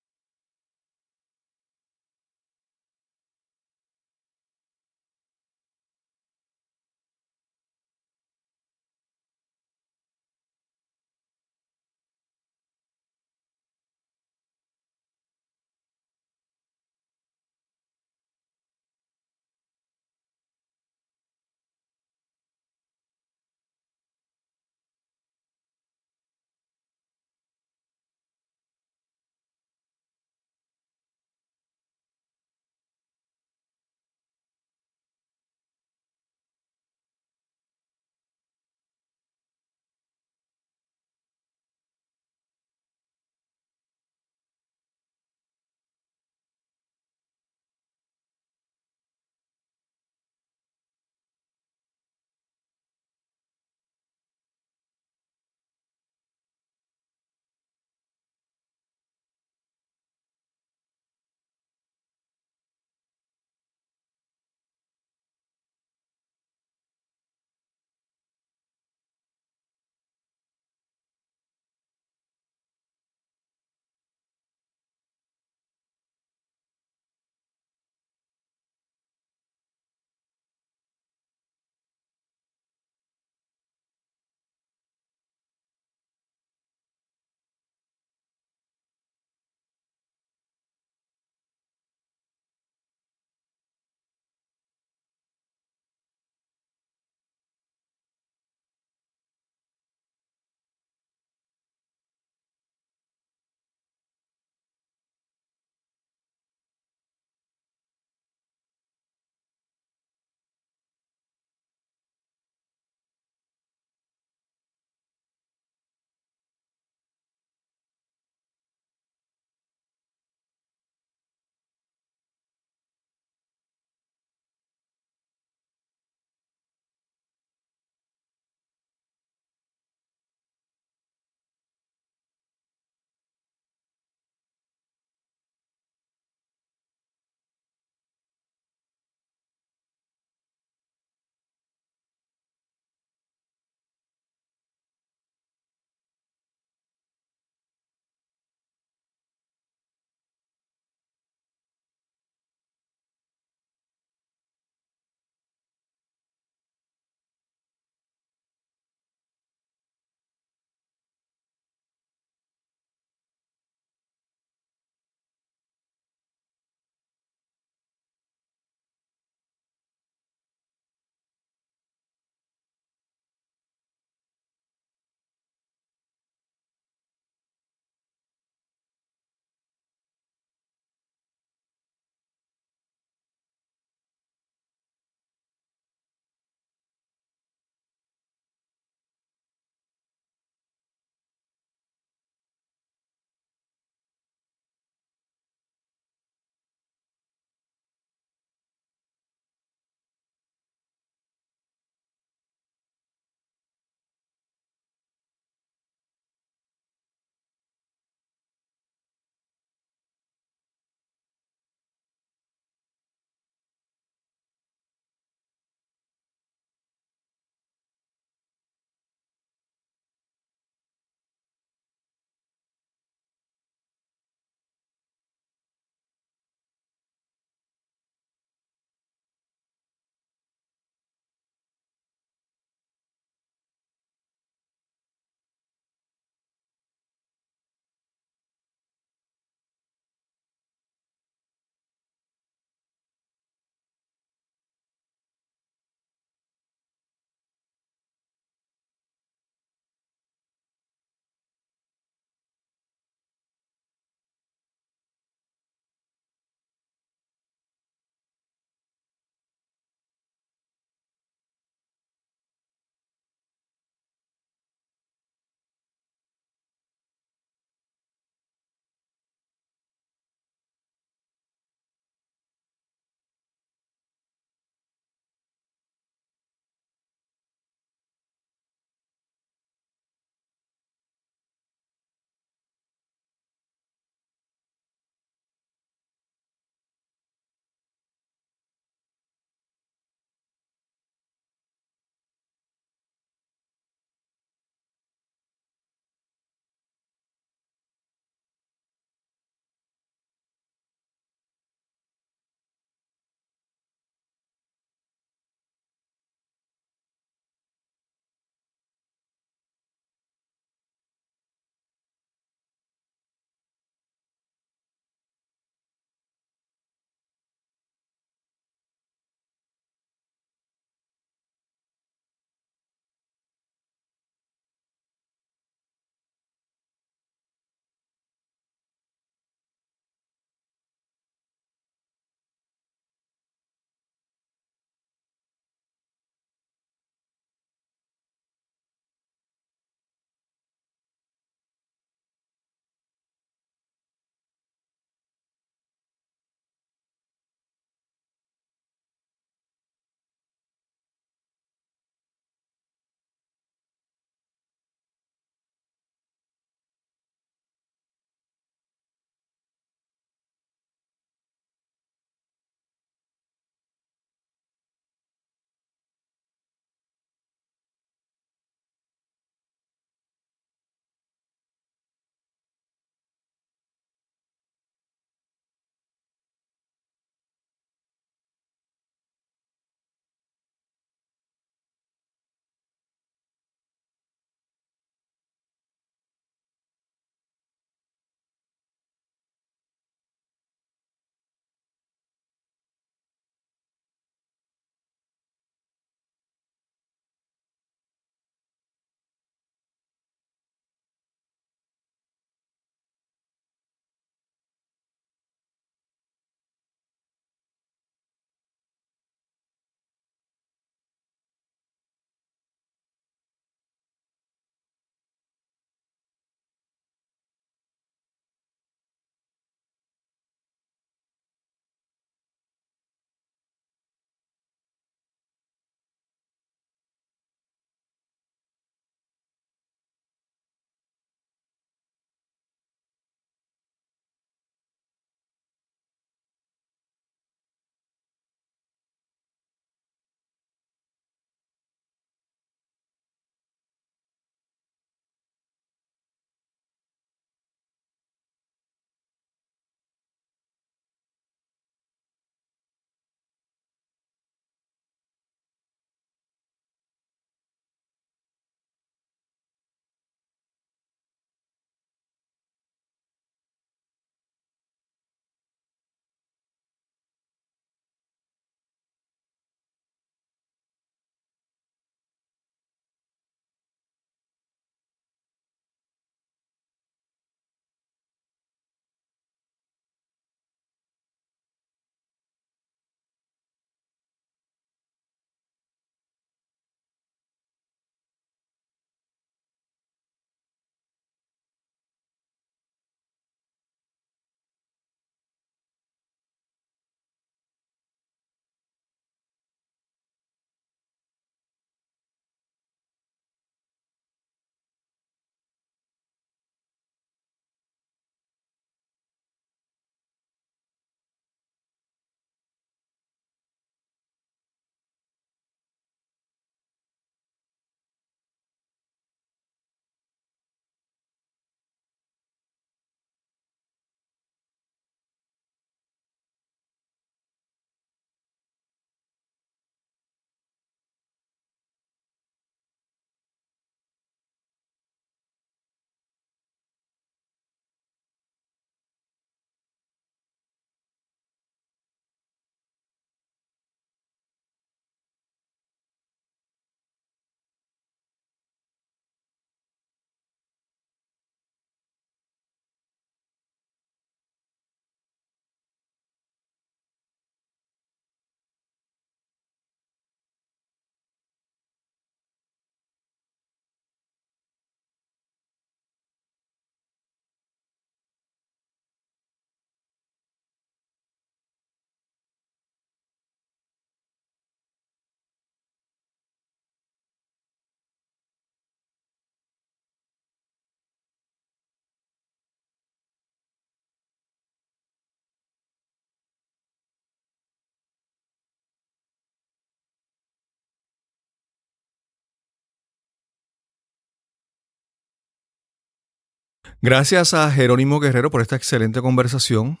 Gracias a Jerónimo Guerrero por esta excelente conversación,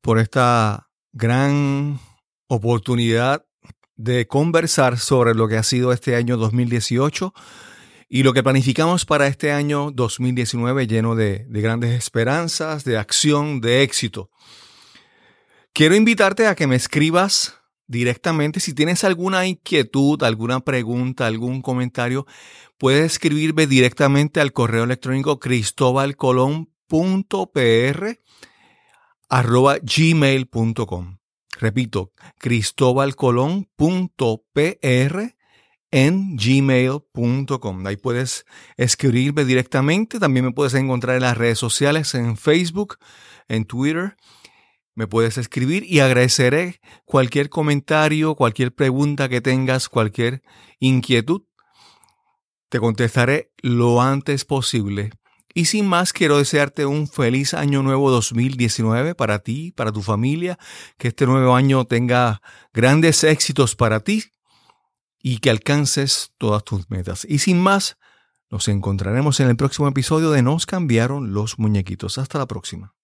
por esta gran oportunidad de conversar sobre lo que ha sido este año 2018 y lo que planificamos para este año 2019 lleno de, de, grandes esperanzas, de acción, de éxito. Quiero invitarte a que me escribas directamente si tienes alguna inquietud, alguna pregunta, algún comentario. Puedes escribirme directamente al correo electrónico cristobalcolón.pr. Repito, cristobalcolón.pr en gmail.com. Ahí puedes escribirme directamente. También me puedes encontrar en las redes sociales, en Facebook, en Twitter. Me puedes escribir y agradeceré cualquier comentario, cualquier pregunta que tengas, cualquier inquietud. Te contestaré lo antes posible. Y sin más, quiero desearte un feliz año nuevo 2019 para ti, para tu familia, que este nuevo año tenga grandes éxitos para ti y que alcances todas tus metas. Y sin más, nos encontraremos en el próximo episodio de Nos cambiaron los muñequitos. Hasta la próxima.